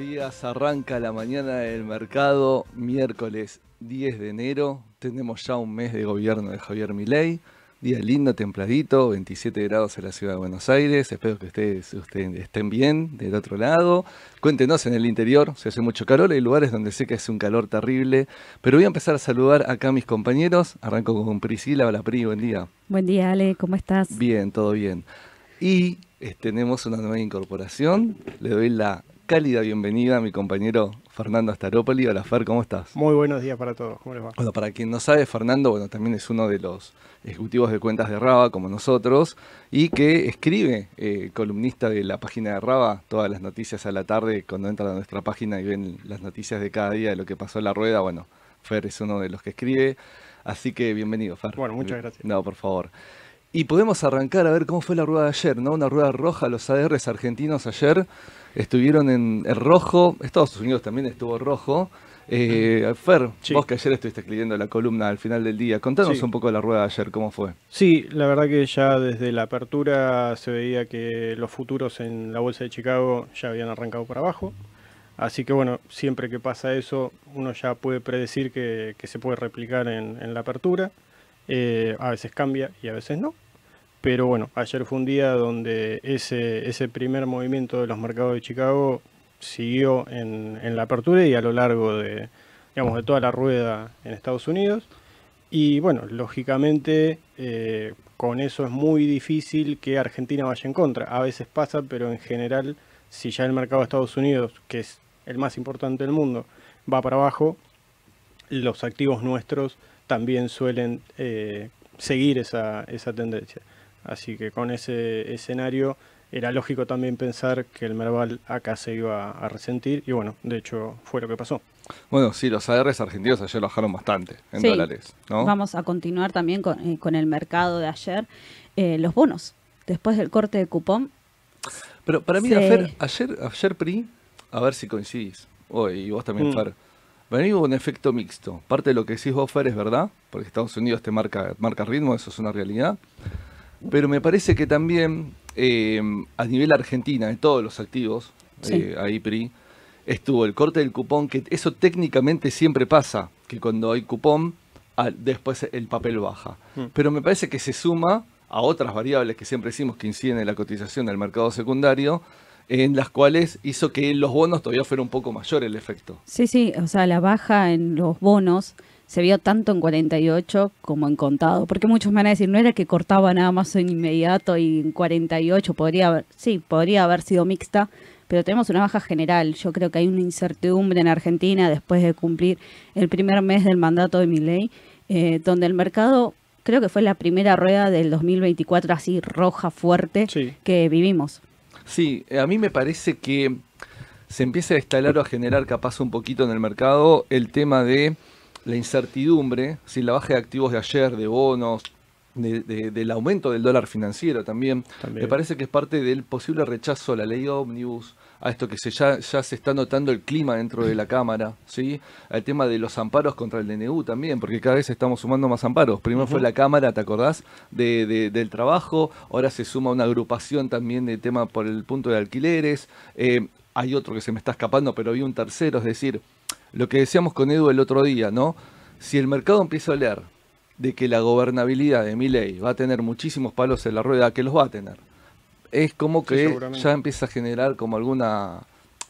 buenos días. Arranca la mañana del mercado, miércoles 10 de enero. Tenemos ya un mes de gobierno de Javier Milei. Día lindo, templadito, 27 grados en la ciudad de Buenos Aires. Espero que ustedes, ustedes estén bien del otro lado. Cuéntenos en el interior, si hace mucho calor. Hay lugares donde sé que hace un calor terrible. Pero voy a empezar a saludar acá a mis compañeros. Arranco con Priscila. Hola Pri, buen día. Buen día Ale, ¿cómo estás? Bien, todo bien. Y eh, tenemos una nueva incorporación. Le doy la cálida bienvenida a mi compañero Fernando Astarópoli. Hola Fer, ¿cómo estás? Muy buenos días para todos, ¿cómo les va? Bueno, para quien no sabe, Fernando, bueno, también es uno de los ejecutivos de cuentas de Raba, como nosotros, y que escribe, eh, columnista de la página de Raba, todas las noticias a la tarde, cuando entran a nuestra página y ven las noticias de cada día de lo que pasó en la rueda, bueno, Fer es uno de los que escribe, así que bienvenido, Fer. Bueno, muchas gracias. No, por favor. Y podemos arrancar a ver cómo fue la rueda de ayer, ¿no? Una rueda roja, los ADRs argentinos ayer estuvieron en el rojo, Estados Unidos también estuvo rojo. Eh, Fer, Sí. vos que ayer estuviste escribiendo la columna al final del día, contanos Sí. un poco de la rueda de ayer, ¿cómo fue? Sí, la verdad que ya desde la apertura se veía que los futuros en la bolsa de Chicago ya habían arrancado para abajo. Así que bueno, siempre que pasa eso, uno ya puede predecir que, que se puede replicar en, en la apertura. Eh, a veces cambia y a veces no. Pero bueno, ayer fue un día donde ese, ese primer movimiento de los mercados de Chicago siguió en, en la apertura y a lo largo de, digamos, de toda la rueda en Estados Unidos. Y bueno, lógicamente eh, con eso es muy difícil que Argentina vaya en contra. A veces pasa, pero en general, si ya el mercado de Estados Unidos, que es el más importante del mundo, va para abajo, los activos nuestros también suelen eh, seguir esa, esa tendencia. Así que con ese escenario era lógico también pensar que el Merval acá se iba a resentir y bueno, de hecho fue lo que pasó. Bueno, sí, los ADRs argentinos ayer bajaron bastante en Sí. dólares, ¿no? Vamos a continuar también con, eh, con el mercado de ayer. Eh, los bonos, después del corte de cupón, Pero para mí. Fer, ayer, ayer Pri, a ver si coincidís, oh, y vos también, Mm. Fer, hubo un efecto mixto. Parte de lo que decís vos, Fer, es verdad, porque Estados Unidos te marca, marca ritmo, eso es una realidad. Pero me parece que también eh, a nivel Argentina, de todos los activos, Sí. eh, ahí Pri, estuvo el corte del cupón, que eso técnicamente siempre pasa, que cuando hay cupón, ah, después el papel baja. Mm. Pero me parece que se suma a otras variables que siempre decimos que inciden en la cotización del mercado secundario, en las cuales hizo que los bonos todavía fuera un poco mayor el efecto. sí, sí, o sea, la baja en los bonos se vio tanto en 48 como en contado, porque muchos me van a decir, no era que cortaba nada más en inmediato y en 48 podría haber, sí, podría haber sido mixta, pero tenemos una baja general. Yo creo que hay una incertidumbre en Argentina después de cumplir el primer mes del mandato de Milei, eh, donde el mercado creo que fue la primera rueda del 2024 así roja fuerte Sí. que vivimos. Sí, a mí me parece que se empieza a instalar o a generar capaz un poquito en el mercado el tema de la incertidumbre, si la baja de activos de ayer, de bonos, de- de- del aumento del dólar financiero también, También. me parece que es parte del posible rechazo a la ley ómnibus, a esto que se ya, ya se está notando el clima dentro de la Cámara, ¿sí? al tema de los amparos contra el DNU también, porque cada vez estamos sumando más amparos. Primero fue la Cámara, ¿te acordás? De, de- del trabajo, ahora se suma una agrupación también de tema por el punto de alquileres, eh, hay otro que se me está escapando, pero hay un tercero, es decir, lo que decíamos con Edu el otro día, ¿no? Si el mercado empieza a leer de que la gobernabilidad de mi ley va a tener muchísimos palos en la rueda, que los va a tener, es como que ya empieza a generar como alguna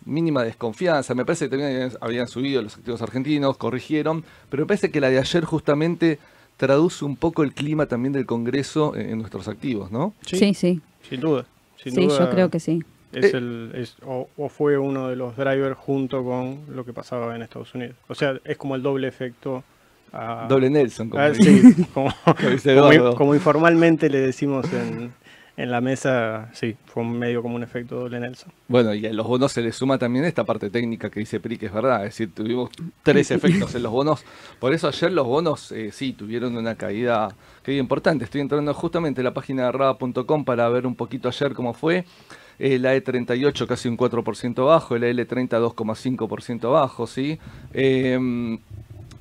mínima desconfianza. Me parece que también habían, habían subido los activos argentinos, corrigieron, pero me parece que la de ayer justamente traduce un poco el clima también del Congreso en, en nuestros activos, ¿no? Sí, sí, Sin duda. Sin sí, duda yo creo que sí. Es Eh, el, es, o, o fue uno de los drivers junto con lo que pasaba en Estados Unidos. O sea, es como el doble efecto. a- Doble Nelson, como Ah, dice- sí, como, informalmente le decimos en, en la mesa, sí, fue medio como un efecto doble Nelson. Bueno, y a los bonos se le suma también esta parte técnica que dice Pri, que es verdad. Es decir, tuvimos tres efectos en los bonos. Por eso ayer los bonos eh, sí tuvieron una caída, caída importante. Estoy entrando justamente a la página de rada.com para ver un poquito ayer cómo fue. Eh, la E38 casi un 4% bajo, la L30 2,5% bajo, ¿sí? Eh,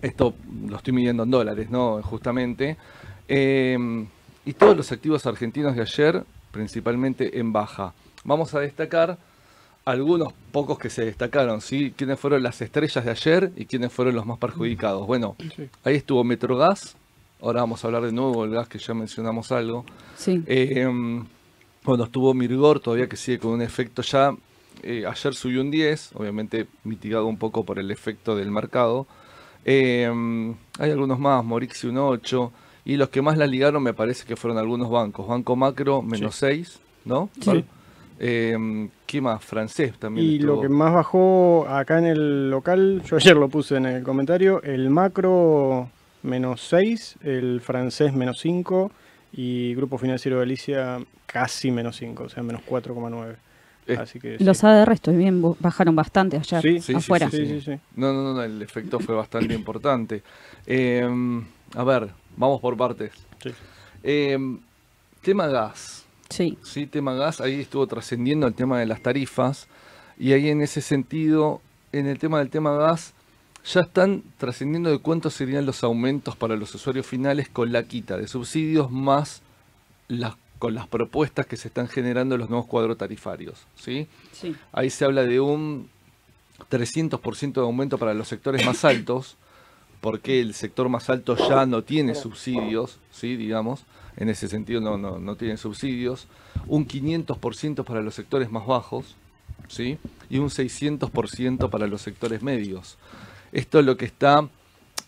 esto lo estoy midiendo en dólares, ¿no? Justamente. Eh, y todos los activos argentinos de ayer, principalmente en baja. Vamos a destacar algunos pocos que se destacaron, ¿sí? ¿Quiénes fueron las estrellas de ayer y quiénes fueron los más perjudicados? Bueno, ahí estuvo Metrogas, ahora vamos a hablar de nuevo del gas que ya mencionamos algo. Sí. Eh, cuando estuvo Mirgor, todavía que sigue con un efecto ya, eh, ayer subió un 10, obviamente mitigado un poco por el efecto del mercado. Eh, hay algunos más, Morixi un 8, y los que más la ligaron me parece que fueron algunos bancos. Banco Macro, menos 6, ¿no? Sí. Eh, ¿Qué más? Francés también. Y estuvo. lo que más bajó acá en el local, yo ayer lo puse en el comentario, el macro menos 6, el francés menos 5 y Grupo Financiero de Galicia casi menos 5, o sea, menos 4,9. Eh, Así que Los sí. ADR estoy bien, bajaron bastante ayer, Sí, Sí, afuera. Sí, sí, sí. No, no, no, no, el efecto fue bastante importante. Eh, a ver, vamos por partes. Sí. Eh, tema gas. Sí. Sí, tema gas, ahí estuvo trascendiendo el tema de las tarifas y ahí en ese sentido, en el tema del tema gas, ya están trascendiendo de cuántos serían los aumentos para los usuarios finales con la quita de subsidios más las, con las propuestas que se están generando en los nuevos cuadros tarifarios. ¿sí? Sí. Ahí se habla de un 300% de aumento para los sectores más altos, porque el sector más alto ya no tiene subsidios, ¿sí? digamos, en ese sentido no, no, no tiene subsidios, un 500% para los sectores más bajos, ¿sí? y un 600% para los sectores medios. Esto es lo que está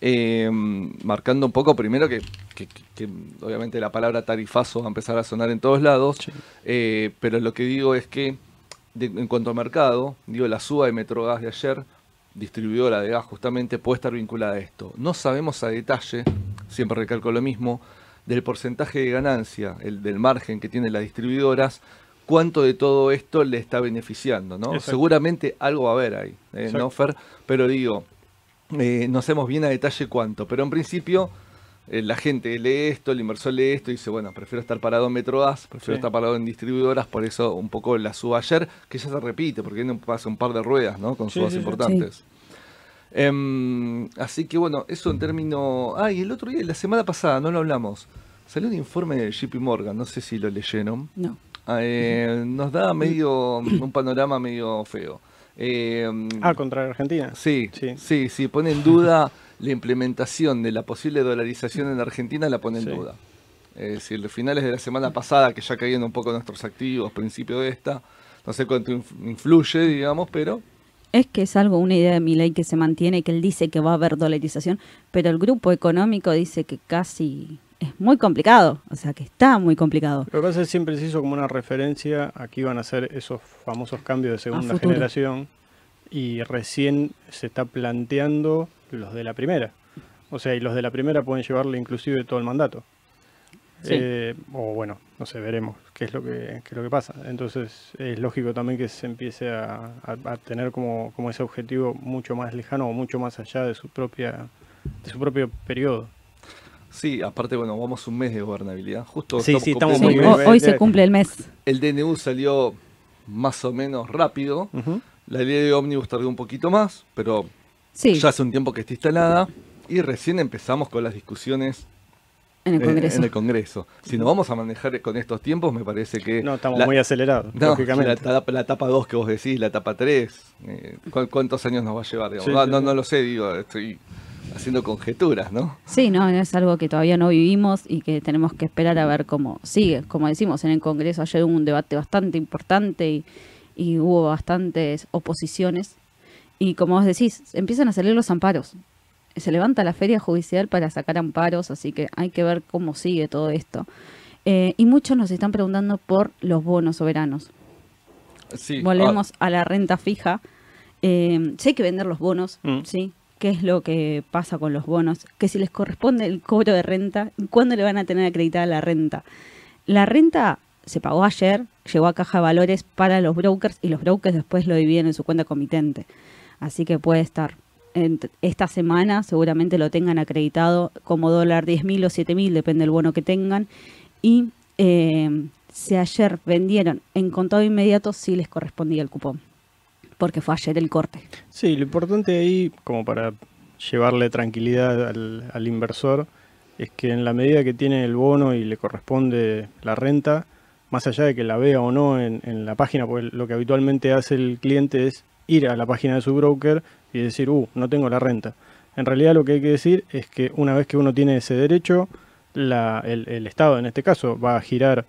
eh, marcando un poco, primero que, que- que- que obviamente la palabra tarifazo va a empezar a sonar en todos lados, Sí. eh, pero lo que digo es que de- en cuanto a mercado, digo, la suba de Metrogas de ayer, distribuidora de gas justamente, puede estar vinculada a esto. No sabemos a detalle, siempre recalco lo mismo, del porcentaje de ganancia, el del margen que tienen las distribuidoras, cuánto de todo esto le está beneficiando, ¿no? Exacto. Seguramente algo va a haber ahí, eh, Exacto. ¿no, Fer? Pero digo, eh, no sabemos bien a detalle cuánto, pero en principio eh, la gente lee esto, el inversor lee esto y dice, bueno, prefiero estar parado en Metrogas, prefiero Sí. estar parado en distribuidoras, por eso un poco la suba ayer, que ya se repite, porque no pasa un par de ruedas, ¿no? Con Sí, subas sí, importantes. Em, así que bueno, eso en términos... Ah, y el otro día, la semana pasada, no lo hablamos, salió un informe de JP Morgan, no sé si lo leyeron. No. Eh, nos da medio un panorama medio feo. Eh, Ah, contra Argentina. Sí, sí, Sí. sí, pone en duda la implementación de la posible dolarización en Argentina, la pone en Sí. duda. Es decir, los finales de la semana pasada, que ya caían un poco nuestros activos, principio de esta, no sé cuánto inf- influye, digamos, pero Es que es algo, una idea de mi ley que se mantiene, que él dice que va a haber dolarización, pero el grupo económico dice que casi es muy complicado, o sea que está muy complicado. Lo que pasa es que siempre se hizo como una referencia a que iban a hacer esos famosos cambios de segunda generación y recién se está planteando los de la primera. O sea, y los de la primera pueden llevarle inclusive todo el mandato. Sí. Eh, o bueno, no sé, veremos qué es lo que, qué es lo que pasa. Entonces es lógico también que se empiece a, a- a tener como, como ese objetivo mucho más lejano o mucho más allá de su propia de su propio periodo. Sí, aparte, bueno, vamos un mes de gobernabilidad. Justo Sí, sí, estamos Sí, muy bien. hoy se cumple el mes. El DNU salió más o menos rápido. La ley de ómnibus tardó un poquito más, pero Sí, ya hace un tiempo que está instalada. Y recién empezamos con las discusiones en el eh, Congreso. en el Congreso. Si nos vamos a manejar con estos tiempos, me parece que. No, estamos la- muy acelerados, No, lógicamente. la, etapa- la etapa 2 que vos decís, la etapa 3, ¿cuántos años nos va a llevar? Sí, Ah, sí, no, sí. no lo sé, digo, estoy haciendo conjeturas, ¿no? Sí, no, es algo que todavía no vivimos y que tenemos que esperar a ver cómo sigue. Como decimos, en el Congreso ayer hubo un debate bastante importante y, y hubo bastantes oposiciones. Y como vos decís, empiezan a salir los amparos. Se levanta la feria judicial para sacar amparos, así que hay que ver cómo sigue todo esto. Eh, y muchos nos están preguntando por los bonos soberanos. Sí, Volvemos a la renta fija. Eh, sí hay que vender los bonos, Mm. ¿sí? ¿Qué es lo que pasa con los bonos? Que si les corresponde el cobro de renta, ¿cuándo le van a tener acreditada la renta? La renta se pagó ayer, llegó a caja de valores para los brokers y los brokers después lo dividen en su cuenta comitente. Así que puede estar. esta semana seguramente lo tengan acreditado como dólar 10.000 o 7.000, depende del bono que tengan. Y eh, si ayer vendieron en contado inmediato, sí les correspondía el cupón, porque fue ayer el corte. Sí, lo importante ahí, como para llevarle tranquilidad al, inversor, es que en la medida que tiene el bono y le corresponde la renta, más allá de que la vea o no en, la página, porque lo que habitualmente hace el cliente es ir a la página de su broker y decir, uh, no tengo la renta. En realidad lo que hay que decir es que una vez que uno tiene ese derecho, el Estado en este caso va a girar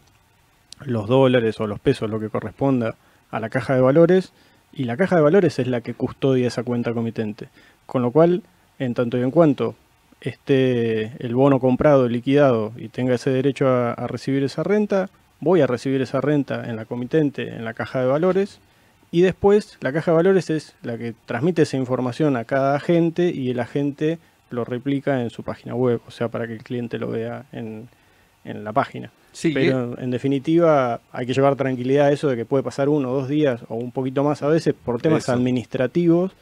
los dólares o los pesos, lo que corresponda a la caja de valores, y la caja de valores es la que custodia esa cuenta comitente. Con lo cual, en tanto y en cuanto esté el bono comprado, liquidado y tenga ese derecho a, recibir esa renta, voy a recibir esa renta en la comitente, en la caja de valores, y después la caja de valores es la que transmite esa información a cada agente y el agente lo replica en su página web, o sea, para que el cliente lo vea en la página. Sí, Pero en definitiva hay que llevar tranquilidad a eso de que puede pasar uno o dos días o un poquito más a veces por temas Eso. administrativos,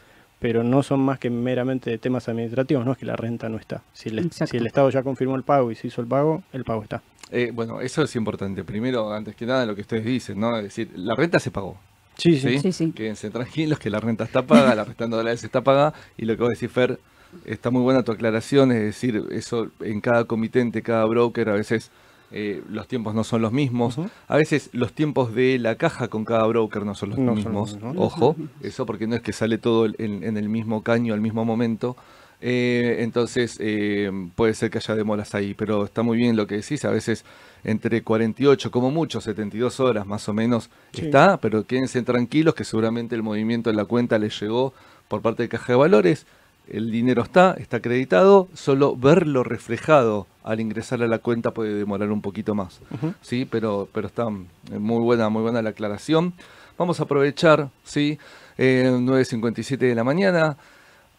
pero no son más que meramente temas administrativos, no es que la renta no está. Si el, Exacto. si el Estado ya confirmó el pago y se hizo el pago, el pago está. Eh, bueno, eso es importante. Primero, antes que nada, lo que ustedes dicen, ¿no? Es decir, la renta se pagó. Sí, sí. ¿sí? Sí, sí. Quédense tranquilos que la renta está paga, la resta en dólares está paga. Y lo que vos decís, Fer, está muy buena tu aclaración. Es decir, eso en cada comitente, cada broker, a veces eh, los tiempos no son los mismos. A veces los tiempos de la caja con cada broker no son los No son los mismos. mismos. Ojo, eso porque no es que sale todo en, en el mismo caño al mismo momento. Eh, entonces eh, puede ser que haya demoras ahí, pero está muy bien lo que decís. A veces entre 48, como mucho, 72 horas más o menos Sí. está, pero quédense tranquilos que seguramente el movimiento en la cuenta les llegó por parte de Caja de Valores. El dinero está, está acreditado, solo verlo reflejado al ingresar a la cuenta puede demorar un poquito más. Sí, pero, pero está eh, muy buena, muy buena la aclaración. Vamos a aprovechar, sí, eh, 9.57 de la mañana.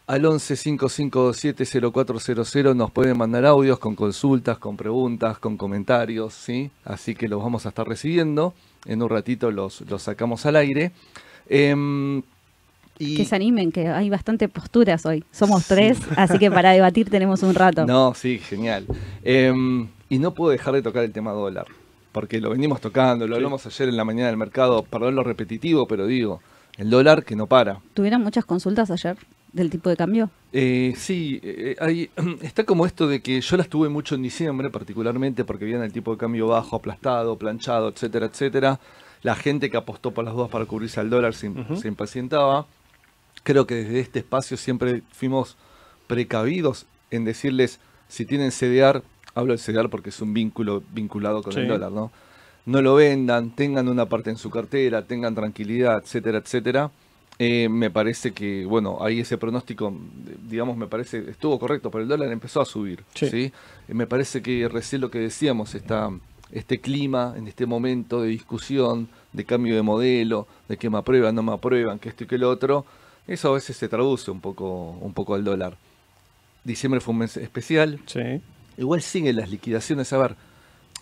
Al 11 5527 0400 nos pueden mandar audios con consultas, con preguntas, con comentarios, ¿sí? Así que los vamos a estar recibiendo. En un ratito los, los sacamos al aire. Em, y... Que se animen, que hay bastante posturas hoy. Somos tres, así que para debatir tenemos un rato. No, sí, genial. Em, y no puedo dejar de tocar el tema dólar, porque lo venimos tocando, lo Sí. hablamos ayer en la mañana del mercado, perdón lo repetitivo, pero digo, el dólar que no para. ¿Tuvieron muchas consultas ayer del tipo de cambio? Eh, sí, eh, hay- está como esto de que yo las tuve mucho en diciembre, particularmente porque viene el tipo de cambio bajo, aplastado, planchado, etcétera, etcétera. La gente que apostó por las dudas para cubrirse al dólar se, se impacientaba. Creo que desde este espacio siempre fuimos precavidos en decirles si tienen CDR, hablo de CDR porque es un vínculo vinculado con el dólar, ¿no? No lo vendan, tengan una parte en su cartera, tengan tranquilidad, etcétera, etcétera. Eh, me parece que, bueno, ahí ese pronóstico, digamos, me parece, estuvo correcto, pero el dólar empezó a subir, ¿sí? Sí. Eh, me parece que recién lo que decíamos, está este clima, en este momento de discusión, de cambio de modelo, de que me aprueban, no me aprueban, que esto y que lo otro, eso a veces se traduce un poco, un poco al dólar. Diciembre fue un mes especial, Sí. Igual siguen las liquidaciones. A ver,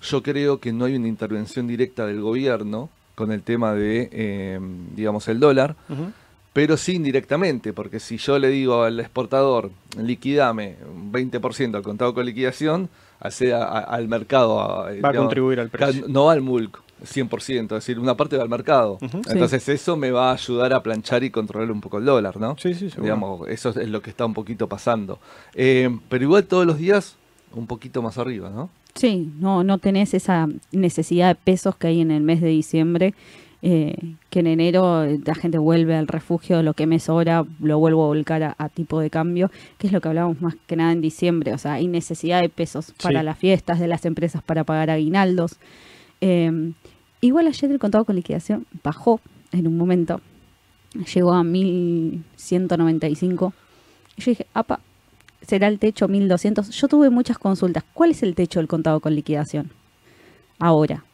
yo creo que no hay una intervención directa del gobierno con el tema de, eh, digamos, el dólar, pero sí indirectamente, porque si yo le digo al exportador, liquidame un 20% al contado con liquidación, hace a- a- al mercado. a- Va a contribuir al precio. No al MULC, 100%, es decir, una parte va al mercado. Entonces eso me va a ayudar a planchar y controlar un poco el dólar, ¿no? Sí, sí, seguro. Digamos, eso es lo que está un poquito pasando. Eh, pero igual todos los días un poquito más arriba, ¿no? Sí, no, no tenés esa necesidad de pesos que hay en el mes de diciembre, eh, que en enero eh, la gente vuelve al refugio, lo que me sobra lo vuelvo a volcar a, a tipo de cambio, que es lo que hablábamos más que nada en diciembre, o sea, hay necesidad de pesos para las fiestas de las empresas para pagar aguinaldos. Eh, igual ayer el contado con liquidación bajó en un momento, llegó a 1195. Y yo dije, apa, será el techo 1200. Yo tuve muchas consultas. ¿Cuál es el techo del contado con liquidación? Ahora,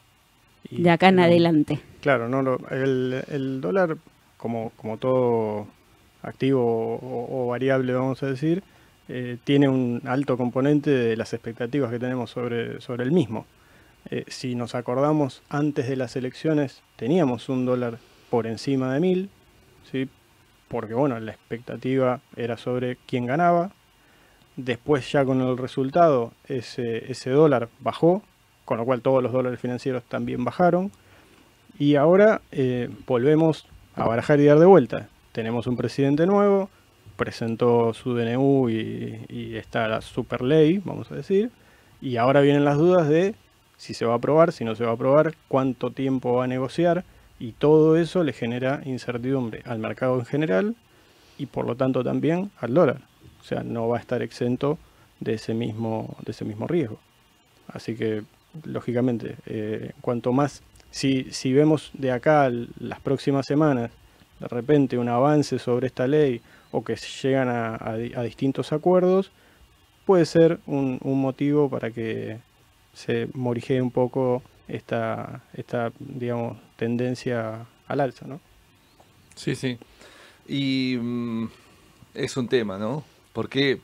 Y- de acá en no, adelante. Claro, no, lo- el, el dólar, como, como todo activo o, o variable, vamos a decir, eh, tiene un alto componente de las expectativas que tenemos sobre, sobre el mismo. Eh, si nos acordamos, antes de las elecciones teníamos un dólar por encima de mil, ¿sí? porque bueno, la expectativa era sobre quién ganaba. Después ya con el resultado, ese, ese dólar bajó, con lo cual todos los dólares financieros también bajaron. Y ahora eh, volvemos a barajar y dar de vuelta. Tenemos un presidente nuevo, presentó su DNU y, y está la super ley, vamos a decir. Y ahora vienen las dudas de si se va a aprobar, si no se va a aprobar, cuánto tiempo va a negociar y todo eso le genera incertidumbre al mercado en general y por lo tanto también al dólar. O sea, no va a estar exento de ese mismo, de ese mismo riesgo. Así que, lógicamente, eh, cuanto más, si, si vemos de acá las próximas semanas, de repente un avance sobre esta ley o que llegan a, distintos acuerdos, puede ser un, un, motivo para que se morigee un poco esta, esta digamos, tendencia al alza, ¿no? Sí, sí. Y mm, es un tema, ¿no? Porque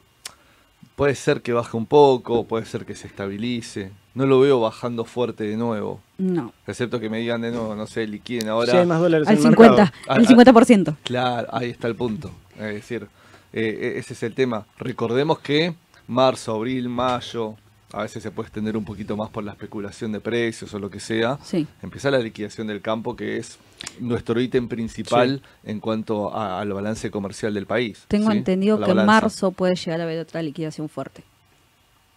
puede ser que baje un poco, puede ser que se estabilice. No lo veo bajando fuerte de nuevo. No. Excepto que me digan de nuevo, no sé, liquiden ahora. Sí, hay más dólares al en 50, al 50%. Claro, ahí está el punto. Es decir, eh, e, ese es el tema. Recordemos que marzo, abril, mayo, a veces se puede extender un poquito más por la especulación de precios o lo que sea. Sí. Empieza la liquidación del campo, que es nuestro ítem principal en cuanto al balance comercial del país. Tengo entendido que en marzo puede llegar a haber otra liquidación fuerte.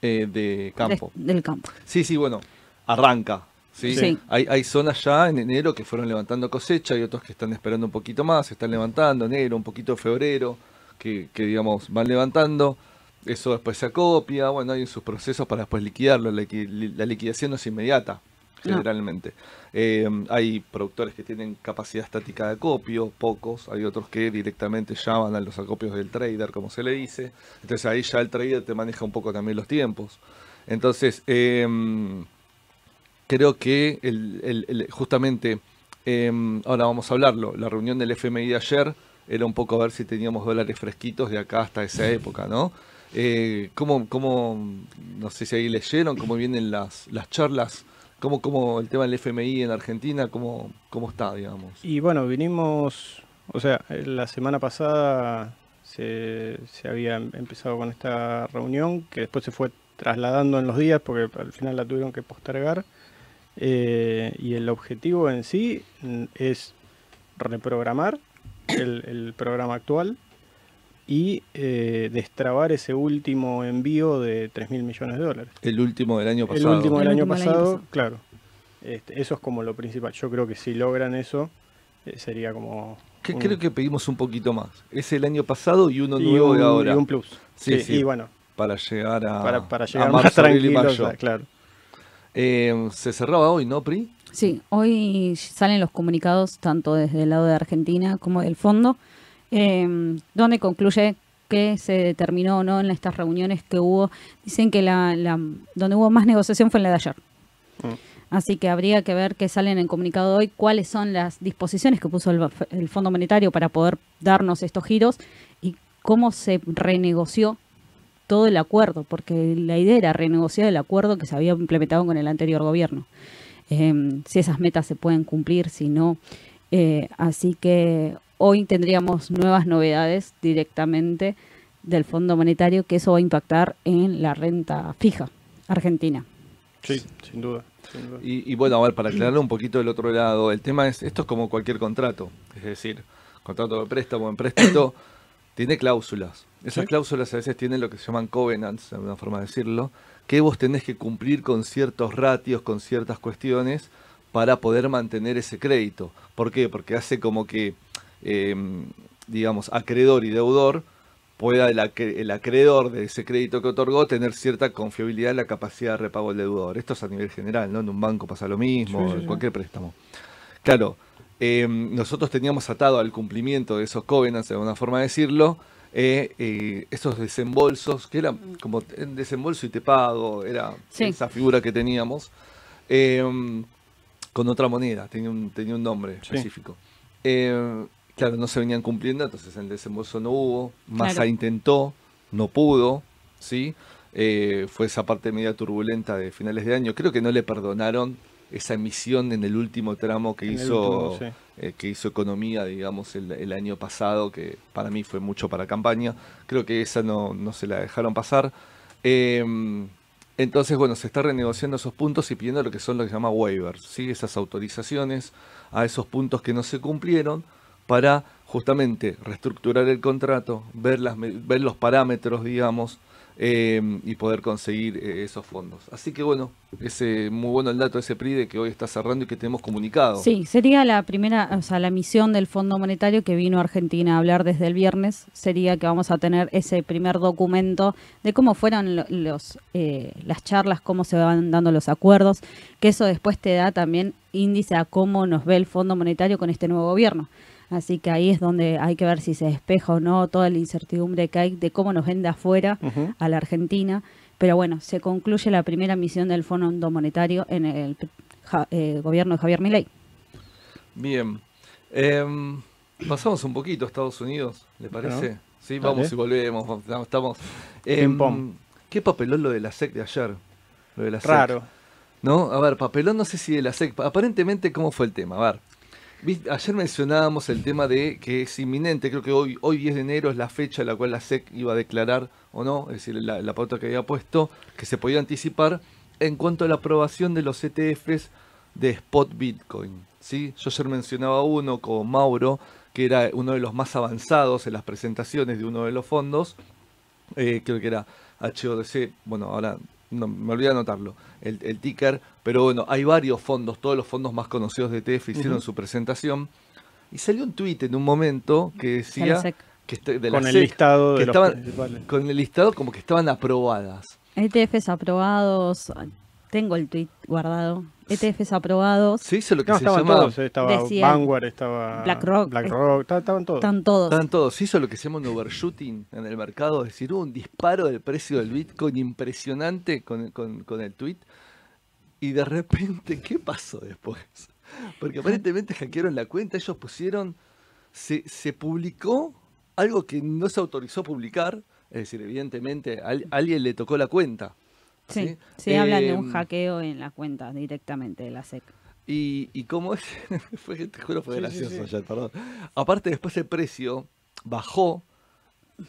Eh, de campo. del campo. Sí, sí, bueno, arranca. ¿sí? Hay, hay zonas ya en enero que fueron levantando cosecha, y otros que están esperando un poquito más, están levantando, enero, un poquito de febrero, que, que digamos van levantando eso después se acopia, bueno, hay sus procesos para después liquidarlo. La, liquidación no es inmediata, generalmente. Eh, hay productores que tienen capacidad estática de acopio, pocos. Hay otros que directamente llaman a los acopios del trader, como se le dice. Entonces ahí ya el trader te maneja un poco también los tiempos. Entonces, em, creo que el, justamente, em, ahora vamos a hablarlo, la reunión del FMI de ayer era un poco a ver si teníamos dólares fresquitos de acá hasta esa época, ¿no? Eh, ¿cómo, ¿Cómo, no sé si ahí leyeron, cómo vienen las, las charlas? ¿Cómo, ¿Cómo el tema del FMI en Argentina, cómo, cómo está, digamos? Y bueno, vinimos, o sea, la semana pasada se, se había empezado con esta reunión, que después se fue trasladando en los días, porque al final la tuvieron que postergar. Eh, y el objetivo en sí es reprogramar el programa actual y eh, destrabar ese último envío de 3 mil millones de dólares. El último del año pasado. El último del, año, pasado, claro. Este, eso es como lo principal. Yo creo que si logran eso, eh, sería como... Que Creo que pedimos un poquito más. Es el año pasado y uno nuevo de ahora. Y un plus. Sí, sí, Y bueno. Para llegar a, para, para llegar más tranquilos, claro. Eh, se cerraba hoy, ¿no, Pri? Sí, hoy salen los comunicados tanto desde el lado de Argentina como del fondo eh, donde concluye que se determinó o no en estas reuniones que hubo. Dicen que la, donde hubo más negociación fue en la de ayer. Mm. Así que habría que ver qué salen en el comunicado hoy, cuáles son las disposiciones que puso el, el Fondo Monetario para poder darnos estos giros y cómo se renegoció todo el acuerdo, porque la idea era renegociar el acuerdo que se había implementado con el anterior gobierno. Eh, si esas metas se pueden cumplir, si no. Eh, así que hoy tendríamos nuevas novedades directamente del Fondo Monetario, que eso va a impactar en la renta fija argentina. Sí, sin duda. Y, bueno, a ver, para aclarar un poquito del otro lado, el tema es, esto es como cualquier contrato, es decir, contrato de préstamo, en préstamo, tiene cláusulas. Esas cláusulas a veces tienen lo que se llaman covenants, de alguna forma de decirlo, que vos tenés que cumplir con ciertos ratios, con ciertas cuestiones, para poder mantener ese crédito. ¿Por qué? Porque hace como que Em, digamos, acreedor y deudor, pueda el, acreedor de ese crédito que otorgó tener cierta confiabilidad en la capacidad de repago del deudor. Esto es a nivel general, ¿no? En un banco pasa lo mismo, en cualquier préstamo. Claro, em, nosotros teníamos atado al cumplimiento de esos covenants, de alguna forma de decirlo, eh, eh, esos desembolsos, que eran como desembolso y te pago, era esa figura que teníamos, em, con otra moneda, tenía un, tenía un nombre específico. Claro, no se venían cumpliendo, entonces el desembolso no hubo. Massa intentó, no pudo, ¿sí? Eh, fue esa parte media turbulenta de finales de año. Creo que no le perdonaron esa emisión en el último tramo que hizo eh, que hizo economía, digamos, el, año pasado, que para mí fue mucho para campaña. Creo que esa no, no se la dejaron pasar. Em, entonces, bueno, se está renegociando esos puntos y pidiendo lo que son lo que se llama waivers, ¿sí? esas autorizaciones a esos puntos que no se cumplieron para justamente reestructurar el contrato, ver, las, ver los parámetros, digamos, eh, y poder conseguir eh, esos fondos. Así que bueno, es eh, muy bueno el dato de ese PRIDE que hoy está cerrando y que tenemos comunicado. Sí, sería la primera, o sea, la misión del Fondo Monetario que vino a Argentina a hablar desde el viernes, sería que vamos a tener ese primer documento de cómo fueron lo- los, eh, las charlas, cómo se van dando los acuerdos, que eso después te da también índice a cómo nos ve el Fondo Monetario con este nuevo gobierno. Así que ahí es donde hay que ver si se despeja o no toda la incertidumbre que hay de cómo nos ven de afuera a la Argentina. Pero bueno, se concluye la primera misión del Fondo Monetario en el ja- eh, gobierno de Javier Milei. Bien. Em, pasamos un poquito a Estados Unidos, ¿le parece? Bueno, sí, dale. vamos y volvemos. vamos- Estamos. em. ¿Qué papelón lo de la SEC de ayer? Lo de la SEC. Raro. ¿No? A ver, papelón, no sé si de la SEC. Aparentemente, ¿cómo fue el tema? A ver. Ayer mencionábamos el tema de que es inminente, creo que hoy, hoy 10 de enero es la fecha en la cual la SEC iba a declarar o no, es decir, la, la pauta que había puesto, que se podía anticipar en cuanto a la aprobación de los ETFs de Spot Bitcoin. ¿sí? Yo ayer mencionaba uno con Mauro, que era uno de los más avanzados en las presentaciones de uno de los fondos, eh, creo que era HODC, bueno, ahora no, me olvidé de anotarlo, el, el ticker, pero bueno, hay varios fondos, todos los fondos más conocidos de ETF hicieron su presentación, y salió un tuit en un momento que decía que este- de la Con el listado que de los estaban- principales. con el listado como que estaban aprobadas. ETFs aprobados, tengo el tweet guardado. ETFs aprobados, Se hizo lo que No, se estaban llama, todos, eh, estaba decía Vanguard, estaba BlackRock, BlackRock, esta- estaban todos. están todos. estaban todos, se hizo lo que se llama un overshooting en el mercado, es decir, hubo un disparo del precio del Bitcoin impresionante con, con, con el tweet, y de repente, ¿qué pasó después? Porque aparentemente hackearon la cuenta, ellos pusieron, se, se publicó algo que no se autorizó publicar, es decir, evidentemente a al- alguien le tocó la cuenta. Sí, sí, hablan de un Em, hackeo en la cuenta directamente de la SEC. Y, y como es, fue, te juro, fue Sí, gracioso ayer, perdón. Aparte, después el precio bajó,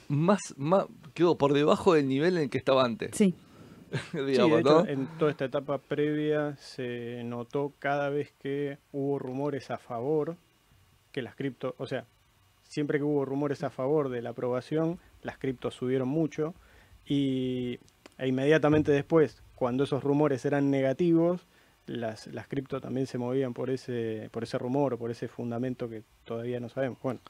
más, más, quedó por debajo del nivel en el que estaba antes. Sí, Sí, digamos, de hecho, ¿no? en toda esta etapa previa se notó cada vez que hubo rumores a favor que las cripto, o sea, siempre que hubo rumores a favor de la aprobación, las criptos subieron mucho y e inmediatamente después, cuando esos rumores eran negativos, las, las cripto también se movían por ese, por ese rumor o por ese fundamento que todavía no sabemos. Bueno,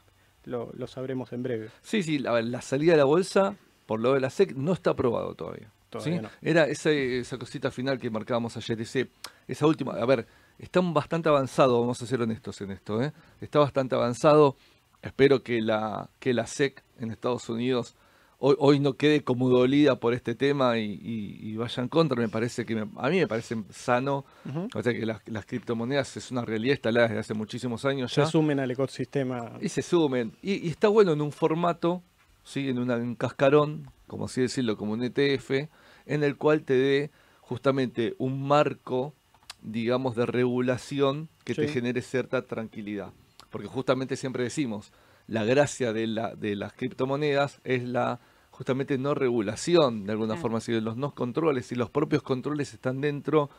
lo, lo sabremos en breve. Sí, sí, la, la salida de la bolsa, por lo de la SEC, no está aprobado todavía. Todavía ¿sí? no. Era esa, esa cosita final que marcábamos ayer, ese, esa última. A ver, está bastante avanzado, vamos a ser honestos en esto. ¿eh? Está bastante avanzado. Espero que la, que la SEC en Estados Unidos hoy, hoy no quede como dolida por este tema y, y- y vaya en contra. Me parece que me- a mí me parece sano. O sea que las, las criptomonedas es una realidad instalada desde hace muchísimos años Se ya sumen al ecosistema. y se sumen. Y, y está bueno en un formato, ¿sí? en, una- en un cascarón, como así decirlo, como un ETF, en el cual te dé justamente un marco, digamos, de regulación que te genere cierta tranquilidad. Porque justamente siempre decimos, la gracia de, la, de las criptomonedas es la justamente no regulación, de alguna Claro. forma, si los no controles, y los propios controles están dentro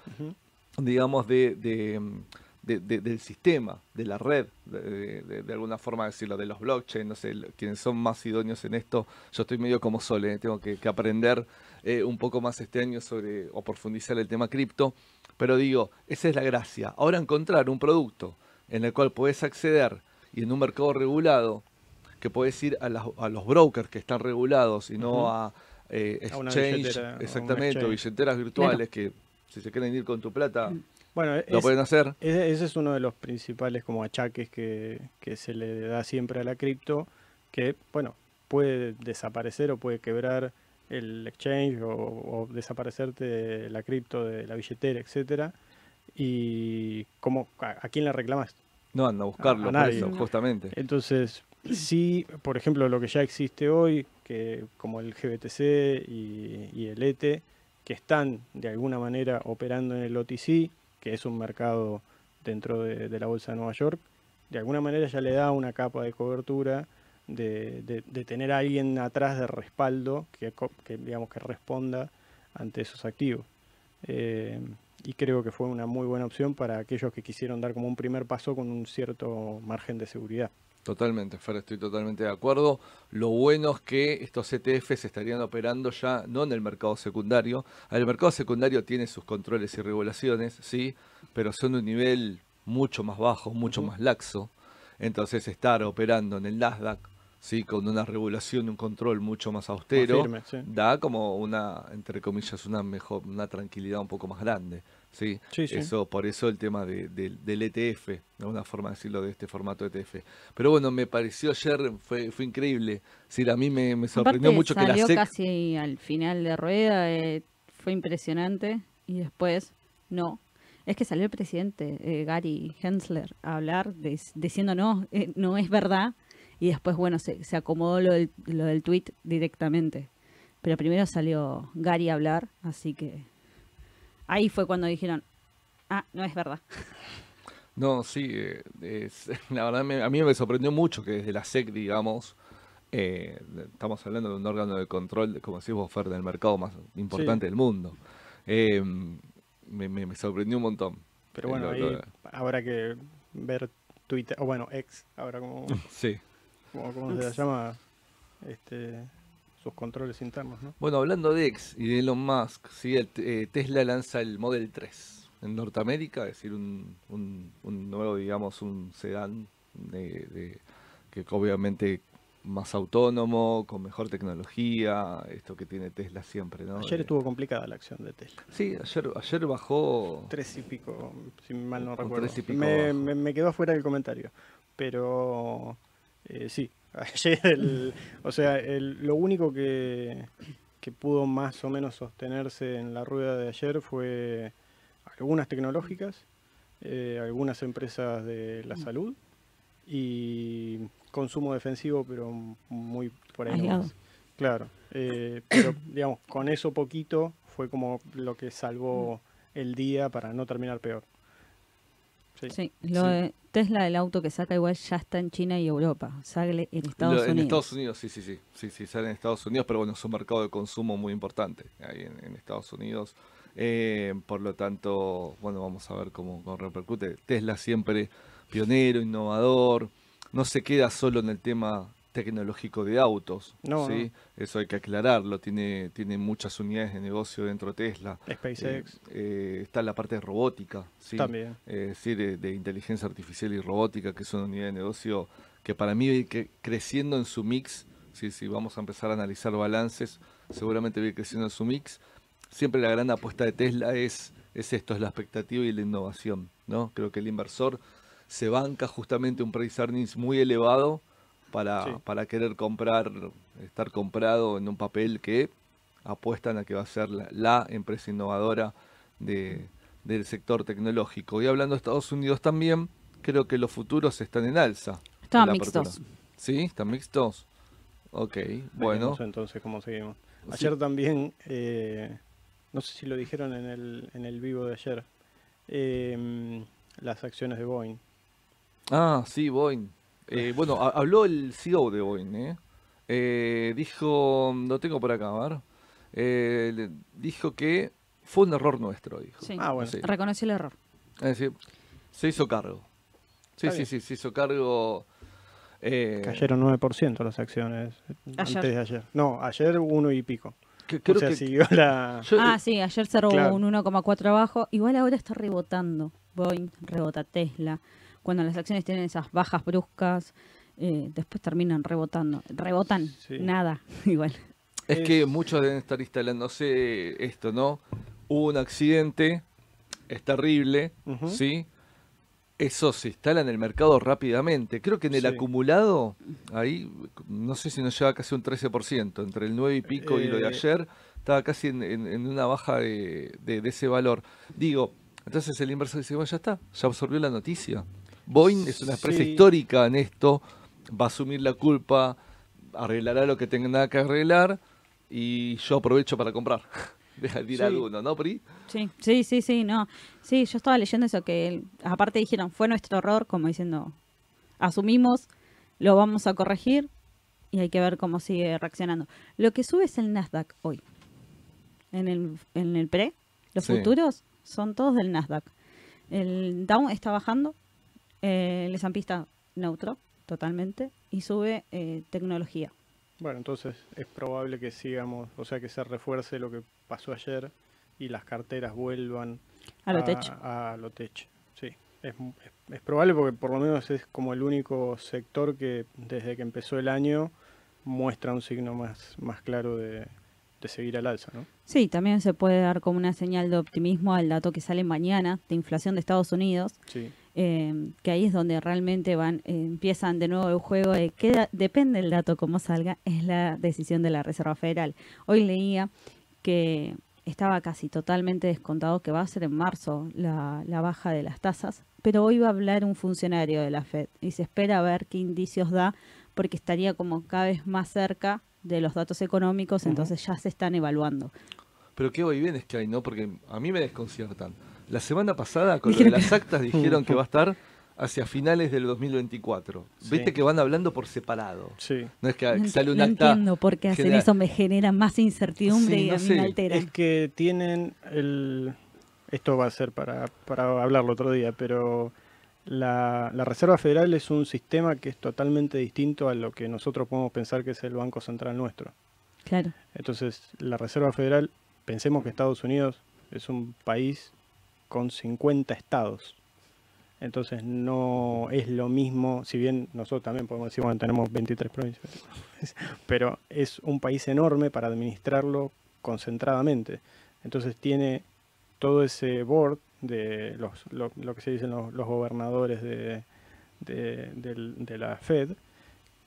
digamos, de, de, de- de- del sistema, de la red, de, de- de alguna forma decirlo, de los blockchain, no sé, quienes son más idóneos en esto, yo estoy medio como Sole, ¿eh? tengo que, que aprender eh, un poco más este año sobre, o profundizar el tema cripto, pero digo, esa es la gracia. Ahora encontrar un producto en el cual puedes acceder y en un mercado regulado, que puedes ir a, las- a los brokers que están regulados y no a eh, exchange, billetera, exactamente, o billeteras virtuales que si se quieren ir con tu plata, Bueno, lo es- pueden hacer. ese, es uno de los principales como achaques que, que se le da siempre a la cripto, que bueno, puede desaparecer o puede quebrar el exchange o, o desaparecerte la cripto de la billetera, etcétera. Y cómo, a, a quién le reclamas? No andan a buscarlo, a por nadie. eso, justamente. Entonces, sí, por ejemplo, lo que ya existe hoy, que como el GBTC y, y el ETE, que están de alguna manera operando en el OTC, que es un mercado dentro de, de la Bolsa de Nueva York, de alguna manera ya le da una capa de cobertura de, de- de tener a alguien atrás de respaldo que, digamos que responda ante esos activos. Eh, y creo que fue una muy buena opción para aquellos que quisieron dar como un primer paso con un cierto margen de seguridad. Totalmente, Fer, estoy totalmente de acuerdo. Lo bueno es que estos ETFs estarían operando ya no en el mercado secundario. El mercado secundario tiene sus controles y regulaciones, sí, pero son de un nivel mucho más bajo, mucho más laxo. Entonces estar operando en el Nasdaq, sí, con una regulación, un control mucho más austero, firme, sí. da como una, entre comillas, una mejor, una tranquilidad un poco más grande. Sí, Sí, sí. eso, por eso el tema de- de- del ETF, de una forma de decirlo de este formato ETF. Pero bueno, me pareció ayer, fue, fue increíble. Sí, a mí me, me sorprendió Aparte, mucho que la SEC casi al final de rueda, eh, fue impresionante. Y después, no. Es que salió el presidente, eh, Gary Hensler, a hablar diciendo no, eh, no es verdad. Y después, bueno, se, se acomodó lo del, lo del tweet directamente. Pero primero salió Gary a hablar, así que ahí fue cuando dijeron, ah, no es verdad. No, sí, eh, es- la verdad me- a mí me sorprendió mucho que desde la SEC, digamos, eh, estamos hablando de un órgano de control, como decís vos, Fer, del mercado más importante del mundo. Eh, me, me- me sorprendió un montón. Pero Eh, bueno, ahí lo- habrá que ver Twitter, o bueno, ex, ahora como, sí. como, ¿cómo se la llama, este, sus controles internos, ¿no? Bueno, hablando de X y de Elon Musk, sí, el- eh, Tesla lanza el Model 3 en Norteamérica, es decir, un, un- un nuevo, digamos, un sedán de, de- que obviamente más autónomo, con mejor tecnología, esto que tiene Tesla siempre, ¿no? Ayer Eh, estuvo complicada la acción de Tesla. Sí, ayer, ayer bajó... Tres y pico, si mal no recuerdo. tres y pico me, me, me quedó fuera del comentario. Pero eh, sí, el- o sea, el- lo único que, que pudo más o menos sostenerse en la rueda de ayer fue algunas tecnológicas, eh, algunas empresas de Mm. la salud y consumo defensivo, pero muy por ahí. Claro, eh, pero digamos, con eso poquito fue como lo que salvó el día para no terminar peor. Sí. Sí, lo Sí. de Tesla, el auto que saca igual ya está en China y Europa, sale en Estados Lo- Unidos. En Estados Unidos, sí, sí, sí, sí, sí, sale en Estados Unidos, pero bueno, es un mercado de consumo muy importante ahí en, en Estados Unidos. Eh, por lo tanto, bueno, vamos a ver cómo, cómo repercute. Tesla siempre pionero, innovador, no se queda solo en el tema tecnológico de autos, No, ¿sí? Eso hay que aclararlo, tiene, tiene muchas unidades de negocio dentro de Tesla. SpaceX Eh, eh, está la parte de robótica, ¿sí? también. eh, es decir, de, de inteligencia artificial y robótica, que es una unidad de negocio que para mí cre- creciendo en su mix. ¿sí? Si vamos a empezar a analizar balances, seguramente ir creciendo en su mix. Siempre la gran apuesta de Tesla es, es esto, es la expectativa y la innovación. ¿no? Creo que el inversor se banca justamente un price earnings muy elevado para, Sí. para querer comprar, estar comprado en un papel que apuestan a que va a ser la, la empresa innovadora de, del sector tecnológico. Y hablando de Estados Unidos también, creo que los futuros están en alza. La mixtos. apertura. ¿Sí? ¿Están mixtos? Ok, bueno. Entonces cómo seguimos. Sí. Ayer también, eh, no sé si lo dijeron en el, en el vivo de ayer, eh, las acciones de Boeing. Ah, sí, Boeing. Eh, bueno, ha- habló el CEO de Boeing, ¿eh? Eh, dijo, lo tengo por acá, a ver. Eh, dijo que fue un error nuestro, dijo. Sí. Ah, bueno. Sí. Reconoció el error. Es decir, se hizo cargo. Sí, sí, sí, se hizo cargo. eh, Cayeron 9% las acciones Ayer. antes de ayer. No, ayer uno y pico. que- creo o sea, que siguió la... yo- Ah, sí, ayer cerró Claro. un 1,4 abajo. Igual ahora está rebotando. Boeing rebota Tesla. Cuando las acciones tienen esas bajas bruscas, eh, después terminan rebotando. Rebotan, Sí. nada, igual. Es Es- que muchos deben estar instalándose esto, ¿no? Hubo un accidente, es terrible. ¿sí? Eso se instala en el mercado rápidamente. Creo que en el Sí. acumulado, ahí, no sé si nos lleva casi un 13%, entre el 9 y pico y lo de Eh. ayer, estaba casi en, en- en una baja de, de- de ese valor. Digo, entonces el inversor dice, bueno, ya está, ya absorbió la noticia. Boeing es una empresa Sí. histórica en esto, va a asumir la culpa, arreglará lo que tenga que arreglar y yo aprovecho para comprar. Deja de ir Sí. alguno, ¿no, Pri? Sí, sí, sí, sí, no. Sí, yo estaba leyendo eso que el- aparte dijeron, fue nuestro error, como diciendo, asumimos, lo vamos a corregir y hay que ver cómo sigue reaccionando. Lo que sube es el Nasdaq hoy. En el, en el pre, los Sí. futuros son todos del Nasdaq. El Dow está bajando, eh, el está neutro, totalmente, y sube eh, tecnología. Bueno, entonces es probable que sigamos, o sea, que se refuerce lo que pasó ayer y las carteras vuelvan A lo tech. A, lo tech, sí. Es, es- es probable porque por lo menos es como el único sector que desde que empezó el año muestra un signo más, más claro de, de seguir al alza, ¿no? Sí, también se puede dar como una señal de optimismo al dato que sale mañana de inflación de Estados Unidos, Sí. Eh, que ahí es donde realmente van eh, empiezan de nuevo el juego de que depende del dato como salga, es la decisión de la Reserva Federal. Hoy leía que estaba casi totalmente descontado que va a ser en marzo la, la baja de las tasas, pero hoy va a hablar un funcionario de la Fed y se espera a ver qué indicios da porque estaría como cada vez más cerca de los datos económicos, entonces ya se están evaluando. Pero qué hoy vienes que hay, ¿no? Porque a mí me desconciertan. La semana pasada, con lo de las actas, dijeron que va a estar hacia finales del 2024. Sí. Viste que van hablando por separado. Sí. No es que No, sale un no acta. entiendo por qué hacen genera- eso, me genera más incertidumbre Sí, y no a mí sé. me altera. Es que tienen el... Esto va a ser para, para hablarlo otro día, pero la, la Reserva Federal es un sistema que es totalmente distinto a lo que nosotros podemos pensar que es el Banco Central nuestro. Claro, Entonces, la Reserva Federal, pensemos que Estados Unidos es un país con 50 estados. Entonces, no es lo mismo, si bien nosotros también podemos decir, bueno, tenemos 23 provincias, pero es un país enorme para administrarlo concentradamente. Entonces, tiene todo ese board de los, lo, que se dicen los, gobernadores de la Fed,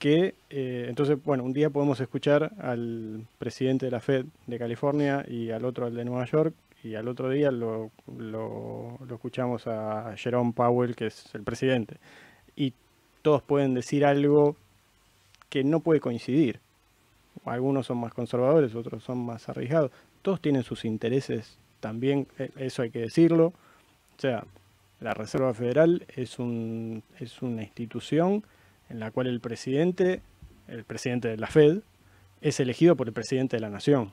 que eh, entonces, bueno, un día podemos escuchar al presidente de la Fed de California y al otro al de Nueva York, y al otro día lo, lo- escuchamos a Jerome Powell, que es el presidente. Y todos pueden decir algo que no puede coincidir. Algunos son más conservadores, otros son más arriesgados. Todos tienen sus intereses también, eh, eso hay que decirlo. O sea, la Reserva Federal es, un, es una institución en la cual el presidente, el presidente de la Fed, es elegido por el presidente de la nación.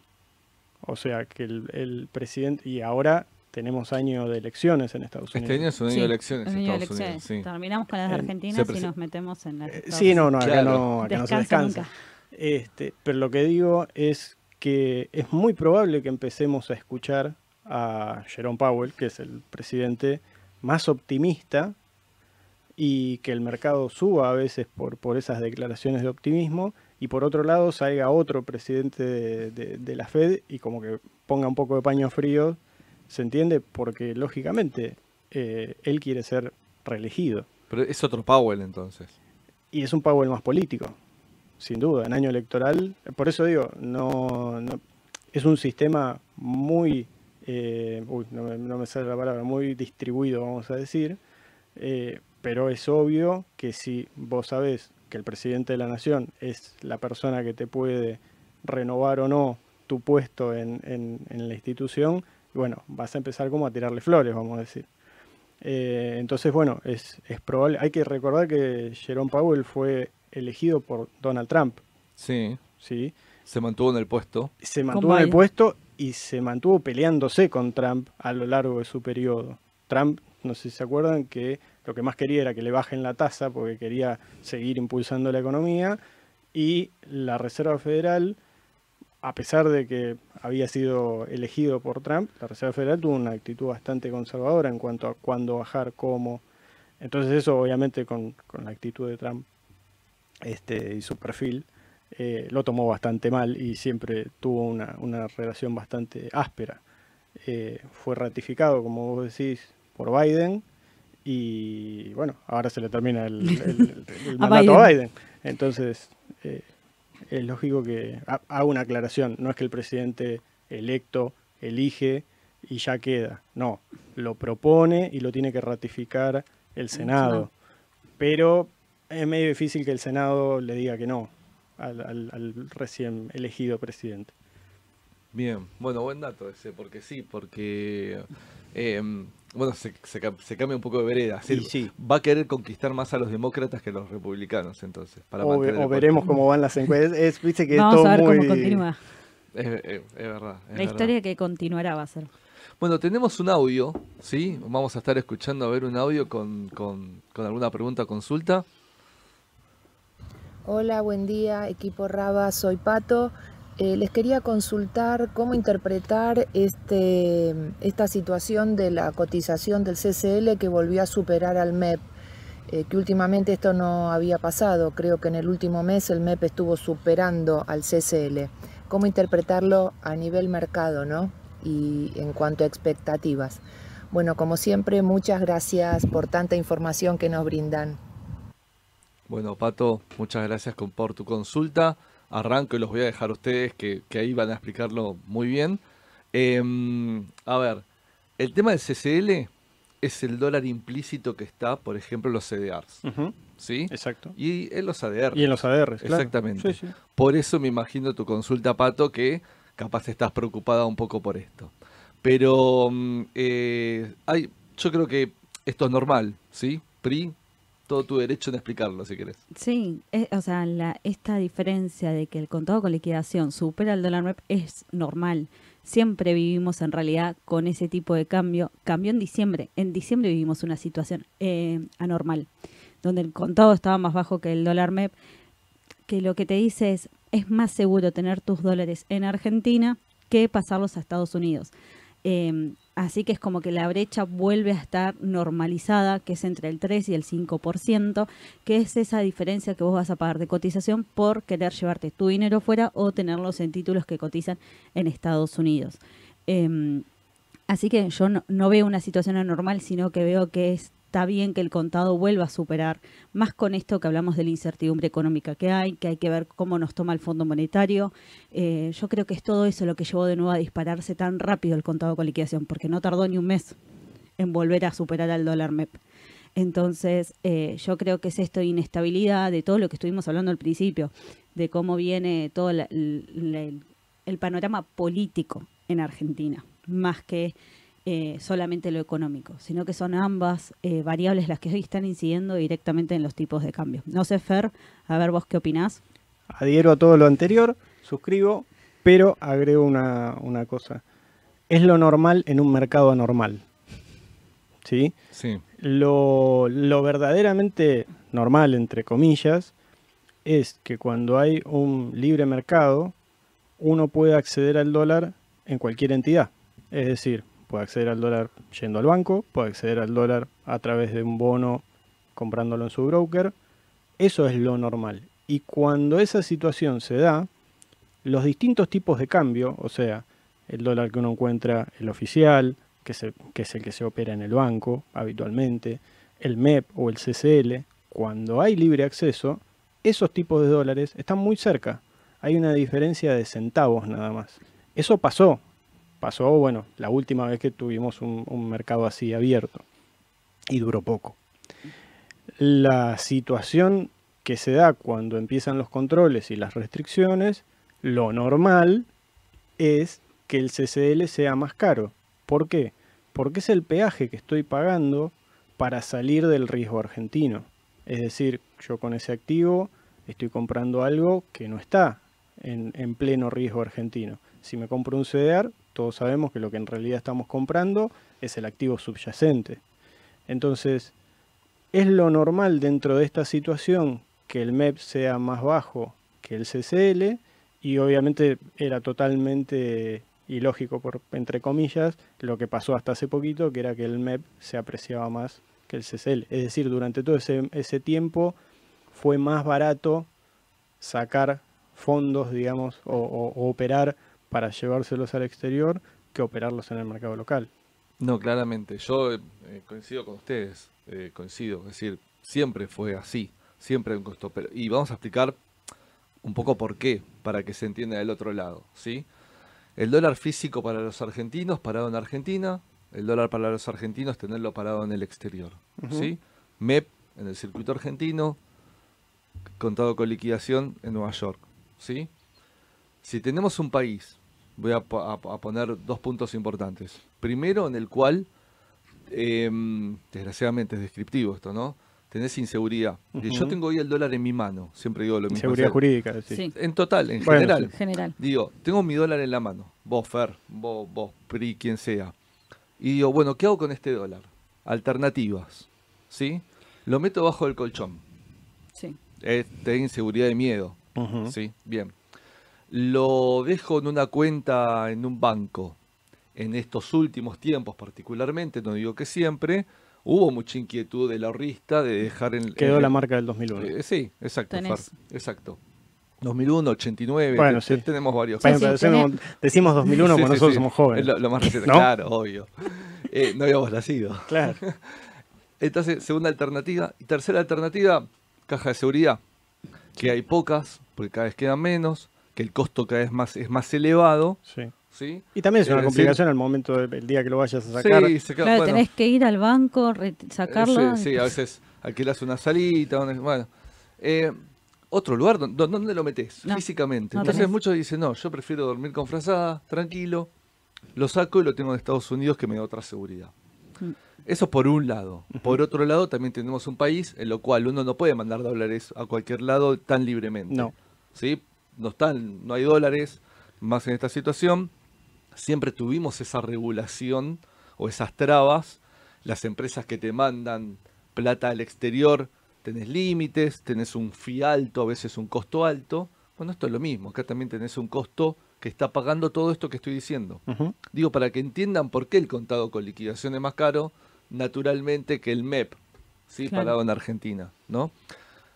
O sea que el, el presidente, y ahora tenemos año de elecciones en Estados Unidos. Este año es un año Sí, de elecciones el en Estados Unidos. sí. Terminamos con las de Argentina y nos metemos en las de Eh, Estados Sí, no, no, acá Claro. no, acá no se Descansa descansa. nunca. Este, pero lo que digo es que es muy probable que empecemos a escuchar a Jerome Powell, que es el presidente más optimista, y que el mercado suba a veces por, por esas declaraciones de optimismo, y por otro lado salga otro presidente de, de- de la Fed y como que ponga un poco de paño frío, ¿se entiende? Porque lógicamente eh, él quiere ser reelegido. Pero es otro Powell entonces. Y es un Powell más político, sin duda, en año electoral. Por eso digo, no, no- es un sistema muy, eh, uy, no me, no me sale la palabra, muy distribuido, vamos a decir. eh, pero es obvio que si vos sabés que el presidente de la nación es la persona que te puede renovar o no tu puesto en, en- en la institución, bueno, vas a empezar como a tirarle flores, vamos a decir. Eh, entonces, bueno, es, es probable. Hay que recordar que Jerome Powell fue elegido por Donald Trump, Sí. ¿sí? Se mantuvo en el puesto. Se mantuvo en el puesto y se mantuvo peleándose con Trump a lo largo de su periodo. Trump, no sé si se acuerdan, que lo que más quería era que le bajen la tasa porque quería seguir impulsando la economía y la Reserva Federal, a pesar de que había sido elegido por Trump, la Reserva Federal tuvo una actitud bastante conservadora en cuanto a cuándo bajar, cómo. Entonces eso obviamente con, con la actitud de Trump este, y su perfil eh, lo tomó bastante mal y siempre tuvo una, una relación bastante áspera. Eh, fue ratificado, como vos decís, por Biden y bueno, ahora se le termina el, el- el- el A mandato a Biden. Entonces, eh, es lógico que ha- haga una aclaración, no es que el presidente electo elige y ya queda, no, lo propone y lo tiene que ratificar el Senado, Senado. pero es medio difícil que el Senado le diga que no al, al- al recién elegido presidente. Bien, bueno, buen dato ese, porque sí, porque eh, bueno, se, se, ca- se cambia un poco de vereda. Y sí. Va a querer conquistar más a los demócratas que a los republicanos, entonces. Para O, ve- veremos cómo van las encuestas. Es, viste que es Vamos todo a ver muy... cómo continúa. Es, es- es verdad. es La verdad. historia que continuará va a ser. Bueno, tenemos un audio, ¿sí? Vamos a estar escuchando a ver un audio con, con, con alguna pregunta o consulta. Hola, buen día, equipo Raba, soy Pato. Eh, les quería consultar cómo interpretar este, esta situación de la cotización del CCL que volvió a superar al MEP, eh, que últimamente esto no había pasado. Creo que en el último mes el MEP estuvo superando al CCL. ¿Cómo interpretarlo a nivel mercado ¿no? y en cuanto a expectativas? Bueno, como siempre, muchas gracias por tanta información que nos brindan. Bueno, Pato, muchas gracias por tu consulta. Arranco y los voy a dejar a ustedes que, ahí van a explicarlo muy bien. Em, a ver, el tema del CCL es el dólar implícito que está, por ejemplo, en los CDRs. ¿Sí? Exacto. Y en los ADR. Y en los ADRs, Exactamente. Por eso me imagino tu consulta, Pato, que capaz estás preocupada un poco por esto. Pero mm, eh, hay, yo creo que esto es normal, ¿sí? PRI todo tu derecho en explicarlo, si querés. Sí, o sea, la, esta diferencia de que el contado con liquidación supera el dólar MEP es normal. Siempre vivimos en realidad con ese tipo de cambio. Cambió en diciembre. En diciembre vivimos una situación eh, anormal, donde el contado estaba más bajo que el dólar MEP, que lo que te dice es, es más seguro tener tus dólares en Argentina que pasarlos a Estados Unidos. Eh, Así que es como que la brecha vuelve a estar normalizada, que es entre el 3 y el 5%, que es esa diferencia que vos vas a pagar de cotización por querer llevarte tu dinero fuera o tenerlos en títulos que cotizan en Estados Unidos. Em, así que yo no, veo una situación anormal, sino que veo que es está bien que el contado vuelva a superar, más con esto que hablamos de la incertidumbre económica que hay, que hay que ver cómo nos toma el Fondo Monetario. Eh, yo creo que es todo eso lo que llevó de nuevo a dispararse tan rápido el contado con liquidación, porque no tardó ni un mes en volver a superar al dólar MEP. Entonces, eh, yo creo que es esto de inestabilidad, de todo lo que estuvimos hablando al principio, de cómo viene todo el panorama político en Argentina, más que eh, solamente lo económico, sino que son ambas eh, variables las que hoy están incidiendo directamente en los tipos de cambio. No sé, Fer, a ver vos qué opinás. Adhiero a todo lo anterior, suscribo, pero agrego una, cosa. Es lo normal en un mercado anormal. ¿Sí? Sí. Lo, lo verdaderamente normal, entre comillas, es que cuando hay un libre mercado, uno puede acceder al dólar en cualquier entidad. Es decir, Puede acceder al dólar yendo al banco, puede acceder al dólar a través de un bono comprándolo en su broker. Eso es lo normal. Y cuando esa situación se da, los distintos tipos de cambio, o sea, el dólar que uno encuentra, el oficial, que es el, que es el que se opera en el banco habitualmente, el MEP o el CCL, cuando hay libre acceso, esos tipos de dólares están muy cerca. Hay una diferencia de centavos nada más. Eso pasó pasó, bueno, la última vez que tuvimos un, mercado así abierto y duró poco. La situación que se da cuando empiezan los controles y las restricciones, lo normal es que el CCL sea más caro. ¿Por qué? Porque es el peaje que estoy pagando para salir del riesgo argentino. Es decir, yo con ese activo estoy comprando algo que no está en, en pleno riesgo argentino. Si me compro un CDR, todos sabemos que lo que en realidad estamos comprando es el activo subyacente. Entonces, es lo normal dentro de esta situación que el MEP sea más bajo que el CCL y obviamente era totalmente ilógico, entre comillas, lo que pasó hasta hace poquito, que era que el MEP se apreciaba más que el CCL. Es decir, durante todo ese, tiempo fue más barato sacar fondos, digamos, o operar para llevárselos al exterior que operarlos en el mercado local. No, claramente. Yo eh, coincido con ustedes, eh, coincido. Es decir, siempre fue así, siempre un costo. Pero, y vamos a explicar un poco por qué, para que se entienda del otro lado. ¿sí? El dólar físico para los argentinos, parado en Argentina. El dólar para los argentinos, tenerlo parado en el exterior. ¿sí? MEP en el circuito argentino, contado con liquidación en Nueva York. ¿sí? Si tenemos un país voy a, poner dos puntos importantes. Primero, en el cual, em, desgraciadamente es descriptivo esto, ¿no? Tenés inseguridad. Yo tengo hoy el dólar en mi mano, siempre digo lo mismo. Inseguridad jurídica, sí. En total, en general. general. Digo, tengo mi dólar en la mano, vos, Fer, vos, vos, PRI, quien sea. Y digo, bueno, ¿qué hago con este dólar? Alternativas, ¿sí? Lo meto bajo el colchón. Sí. Es inseguridad y miedo. Sí, bien. Lo dejo en una cuenta en un banco. En estos últimos tiempos particularmente, no digo que siempre, hubo mucha inquietud del ahorrista de dejar en... Quedó en- la marca del 2001. eh, sí, exacto. Fer, exacto. 2001, 89, Bueno, sí. tenemos varios. Bueno, pero decimos, decimos 2001 Sí, porque sí, nosotros sí. somos jóvenes. Es lo, lo más reciente, ¿No? claro, obvio. Eh, no habíamos nacido. Claro. Entonces, segunda alternativa. Y tercera alternativa, caja de seguridad. Que hay pocas, porque cada vez quedan menos, que el costo cada vez más es más elevado. Sí. ¿sí? Y también es Es una complicación al momento del día que lo vayas a sacar. Sí, se queda- Claro, bueno, tenés que ir al banco, re- eh, sacarlo. Sí, sí, a veces alquilas una salita. donde- bueno. Eh, otro lugar, ¿dó- dó- ¿dónde lo metes? No, Físicamente. no Entonces tenés. muchos dicen, no, yo prefiero dormir con frazada, tranquilo. Lo saco y lo tengo en Estados Unidos que me da otra seguridad. Mm. Eso por un lado. Por otro lado, también tenemos un país en lo cual uno no puede mandar dólares a cualquier lado tan libremente. No. ¿Sí? No, están, no hay dólares, más en esta situación. Siempre tuvimos esa regulación o esas trabas. Las empresas que te mandan plata al exterior, tenés límites, tenés un fee alto, a veces un costo alto. Bueno, esto es lo mismo. Acá también tenés un costo que está pagando todo esto que estoy diciendo. Digo, para que entiendan por qué el contado con liquidación es más caro, naturalmente, que el MEP, ¿sí? Claro. Pagado en Argentina, ¿no?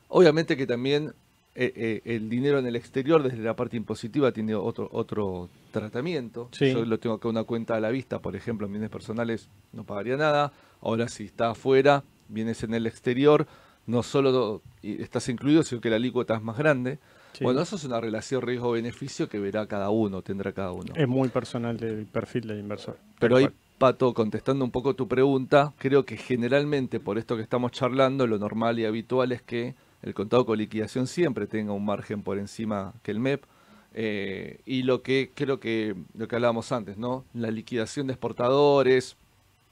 Obviamente que también eh, eh, el dinero en el exterior, desde la parte impositiva, tiene otro, otro tratamiento. Sí. Yo lo tengo acá una cuenta a la vista, por ejemplo, en bienes personales no pagaría nada. Ahora, si está afuera, vienes en el exterior, no solo estás incluido, sino que la alícuota es más grande. Sí. Bueno, eso es una relación riesgo-beneficio que verá cada uno, tendrá cada uno. Es muy personal del perfil del inversor. Pero ahí. Pato, contestando un poco tu pregunta, creo que generalmente por esto que estamos charlando, lo normal y habitual es que el contado con liquidación siempre tenga un margen por encima que el MEP. eh, y lo que creo que lo que hablábamos antes, ¿no? La liquidación de exportadores,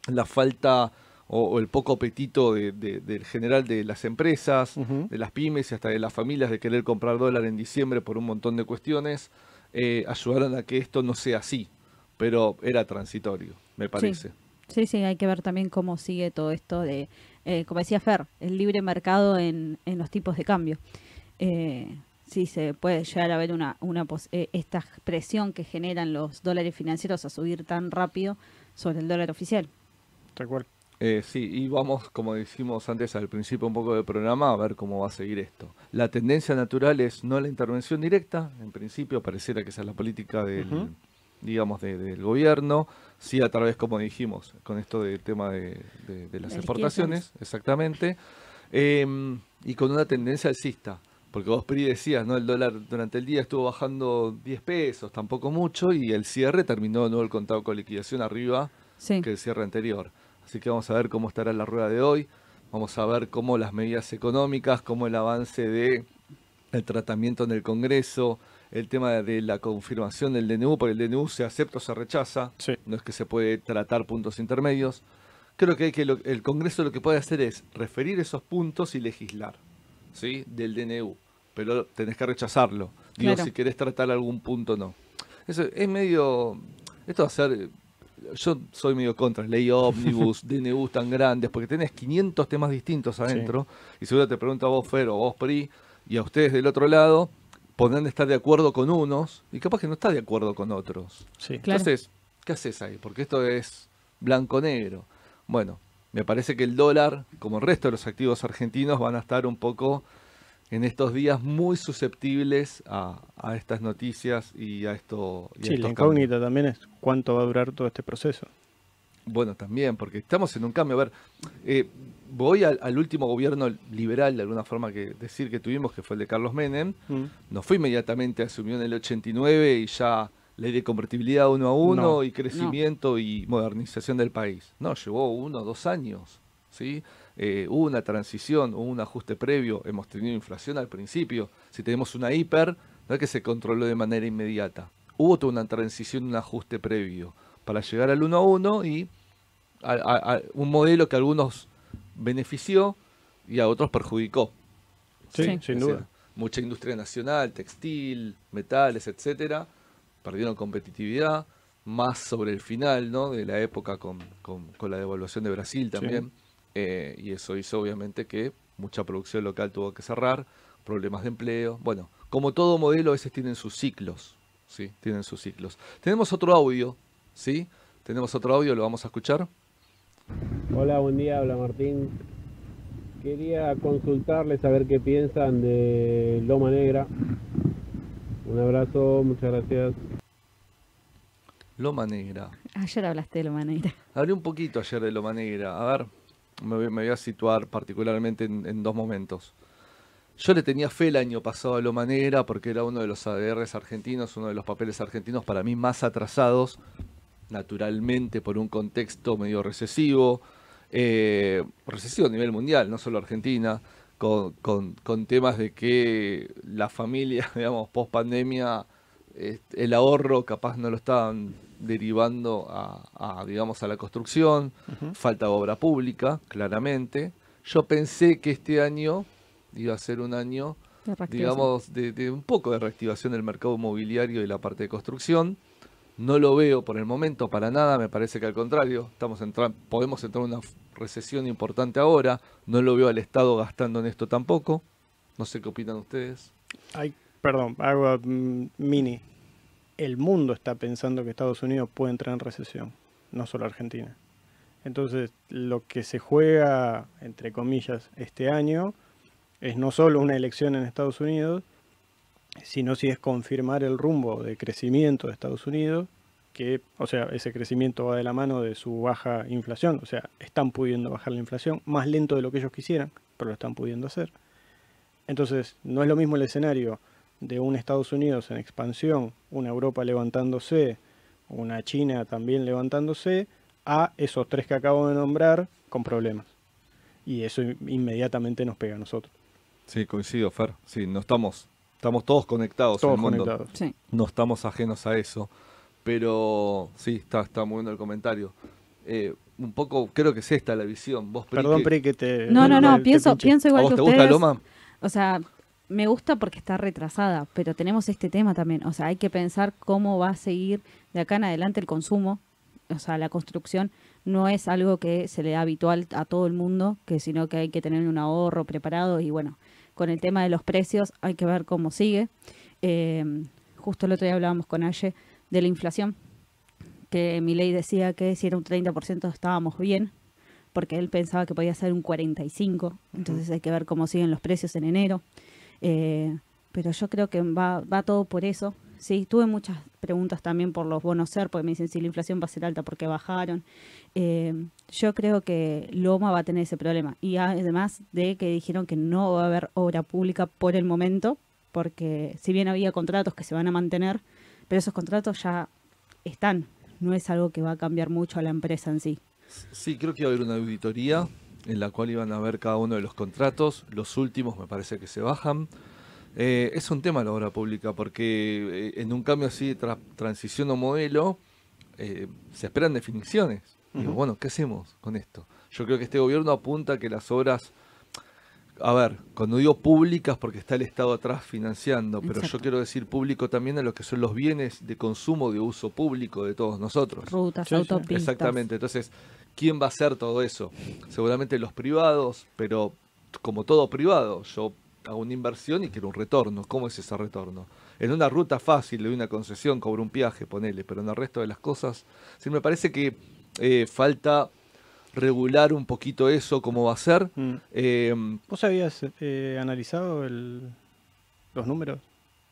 la falta o, o el poco apetito de- de- del general de las empresas, de las pymes y hasta de las familias de querer comprar dólar en diciembre por un montón de cuestiones, eh, ayudaron a que esto no sea así. Pero era transitorio, me parece. Sí, sí, hay que ver también cómo sigue todo esto de, eh, como decía Fer, el libre mercado en, en los tipos de cambio. Eh, sí, se puede llegar a ver una, una pos- eh, esta presión que generan los dólares financieros a subir tan rápido sobre el dólar oficial. Tal cual. Eh, sí, y vamos, como dijimos antes al principio un poco del programa, a ver cómo va a seguir esto. La tendencia natural es no la intervención directa, en principio pareciera que esa es la política del. Digamos, de- del gobierno, sí a través, como dijimos, con esto del tema de, de- de las exportaciones, exactamente, Em, y con una tendencia alcista. Porque vos, Pri, decías, ¿no? El dólar durante el día estuvo bajando 10 pesos, tampoco mucho, y el cierre terminó de nuevo el contado con liquidación arriba Sí, que el cierre anterior. Así que vamos a ver cómo estará la rueda de hoy. Vamos a ver cómo las medidas económicas, cómo el avance de el tratamiento en el Congreso, el tema de la confirmación del DNU, porque el DNU se acepta o se rechaza. Sí. No es que se puede tratar puntos intermedios. Creo que, hay que lo- el Congreso lo que puede hacer es referir esos puntos y legislar, ¿sí? Del DNU. Pero tenés que rechazarlo. Digo, Claro. si querés tratar algún punto, no. Eso es medio... Esto va a ser... Yo soy medio contra ley ómnibus, DNU tan grandes, porque tenés 500 temas distintos adentro, y seguro te pregunto a vos, Fer, o vos, Pri, y a ustedes del otro lado, podrán estar de acuerdo con unos, y capaz que no está de acuerdo con otros. Sí. Claro. Entonces, ¿qué haces ahí? Porque esto es blanco-negro. Bueno, me parece que el dólar, como el resto de los activos argentinos, van a estar un poco en estos días muy susceptibles a, a estas noticias y a esto. y a Sí, estos la cambios. incógnita también es cuánto va a durar todo este proceso. Bueno, también, porque estamos en un cambio. A ver, eh, voy al, al último gobierno liberal, de alguna forma que decir que tuvimos, que fue el de Carlos Menem. Mm. No fue inmediatamente, asumió en el 89 y ya ley de convertibilidad uno a uno No. y crecimiento y modernización del país. No, llevó uno o dos años. ¿sí? Eh, hubo una transición, hubo un ajuste previo, hemos tenido inflación al principio. Si tenemos una hiper, no es que se controló de manera inmediata. Hubo toda una transición, un ajuste previo para llegar al uno a uno y a, a- a un modelo que algunos benefició y a otros perjudicó. Sí, Sí. sin duda. mucha industria nacional, textil, metales, etcétera, perdieron competitividad, más sobre el final ¿no? de la época con, con- con la devaluación de Brasil también. eh, y eso hizo obviamente que mucha producción local tuvo que cerrar, problemas de empleo. Bueno, como todo modelo, a veces tienen sus ciclos. Sí, tienen sus ciclos. Tenemos otro audio, ¿sí? Tenemos otro audio, lo vamos a escuchar. Hola, buen día, habla Martín. Quería consultarles a ver qué piensan de Loma Negra. Un abrazo, muchas gracias. Loma Negra. Ayer hablaste de Loma Negra. Hablé un poquito ayer de Loma Negra. A ver, me voy, me voy a situar particularmente en, en, dos momentos. Yo le tenía fe el año pasado a Loma Negra porque era uno de los ADRs argentinos, uno de los papeles argentinos para mí más atrasados, naturalmente por un contexto medio recesivo, eh, recesivo a nivel mundial, no solo Argentina, con, con, con temas de que la familia, digamos, post pandemia, el ahorro capaz no lo estaban derivando a, a digamos, a la construcción, uh -huh. falta de obra pública, claramente. Yo pensé que este año iba a ser un año, De digamos, de, de un poco de reactivación del mercado inmobiliario y la parte de construcción. No lo veo por el momento para nada, me parece que al contrario, estamos entrando, podemos entrar en una recesión importante ahora, no lo veo al Estado gastando en esto tampoco. No sé qué opinan ustedes. Ay, perdón, hago mm, mini. El mundo está pensando que Estados Unidos puede entrar en recesión, no solo Argentina. Entonces, lo que se juega, entre comillas, este año es no solo una elección en Estados Unidos, sino si es confirmar el rumbo de crecimiento de Estados Unidos, que, o sea, ese crecimiento va de la mano de su baja inflación, o sea, están pudiendo bajar la inflación, más lento de lo que ellos quisieran, pero lo están pudiendo hacer. Entonces, no es lo mismo el escenario de un Estados Unidos en expansión, una Europa levantándose, una China también levantándose, a esos tres que acabo de nombrar con problemas. Y eso inmediatamente nos pega a nosotros. Sí, coincido, Fer. Sí, no estamos, estamos todos conectados Todos en el mundo. conectados. Sí. No estamos ajenos a eso. Pero sí, está, está muy bueno el comentario. Eh, un poco, creo que es esta la visión. Vos, Pri, Perdón, que- Pri, que te... No, no, no, te pienso, pienso ¿A igual vos que te ustedes. gusta Loma? O sea, me gusta porque está retrasada, pero tenemos este tema también. O sea, hay que pensar cómo va a seguir de acá en adelante el consumo. O sea, la construcción no es algo que se le da habitual a todo el mundo, que sino que hay que tener un ahorro preparado y bueno, con el tema de los precios hay que ver cómo sigue. Eh, justo el otro día hablábamos con Aye de la inflación, que mi ley decía que si era un 30% estábamos bien, porque él pensaba que podía ser un 45%, entonces hay que ver cómo siguen los precios en enero. Eh, pero yo creo que va, va todo por eso. Sí, tuve muchas preguntas también por los bonos SER, porque me dicen si la inflación va a ser alta, porque bajaron. Eh, yo creo que Loma va a tener ese problema. Y además de que dijeron que no va a haber obra pública por el momento, porque si bien había contratos que se van a mantener, pero esos contratos ya están. No es algo que va a cambiar mucho a la empresa en sí. Sí, creo que iba a haber una auditoría en la cual iban a ver cada uno de los contratos. Los últimos me parece que se bajan. Eh, es un tema la obra pública porque eh, en un cambio así de tra- transición o modelo eh, se esperan definiciones. Digo, Ujú. bueno, ¿qué hacemos con esto? Yo creo que este gobierno apunta a que las obras, a ver, cuando digo públicas porque está el Estado atrás financiando, pero yo quiero decir público también a lo que son los bienes de consumo de uso público de todos nosotros. Rutas, sí. autopistas. Exactamente, entonces, ¿quién va a hacer todo eso? Seguramente los privados, pero como todo privado, yo hago una inversión y quiero un retorno. ¿Cómo es ese retorno? En una ruta fácil, le doy una concesión, cobro un viaje, ponele, pero en el resto de las cosas, sí me parece que eh, falta regular un poquito eso, cómo va a ser. Mm. Eh, ¿Vos habías eh, analizado el- los números?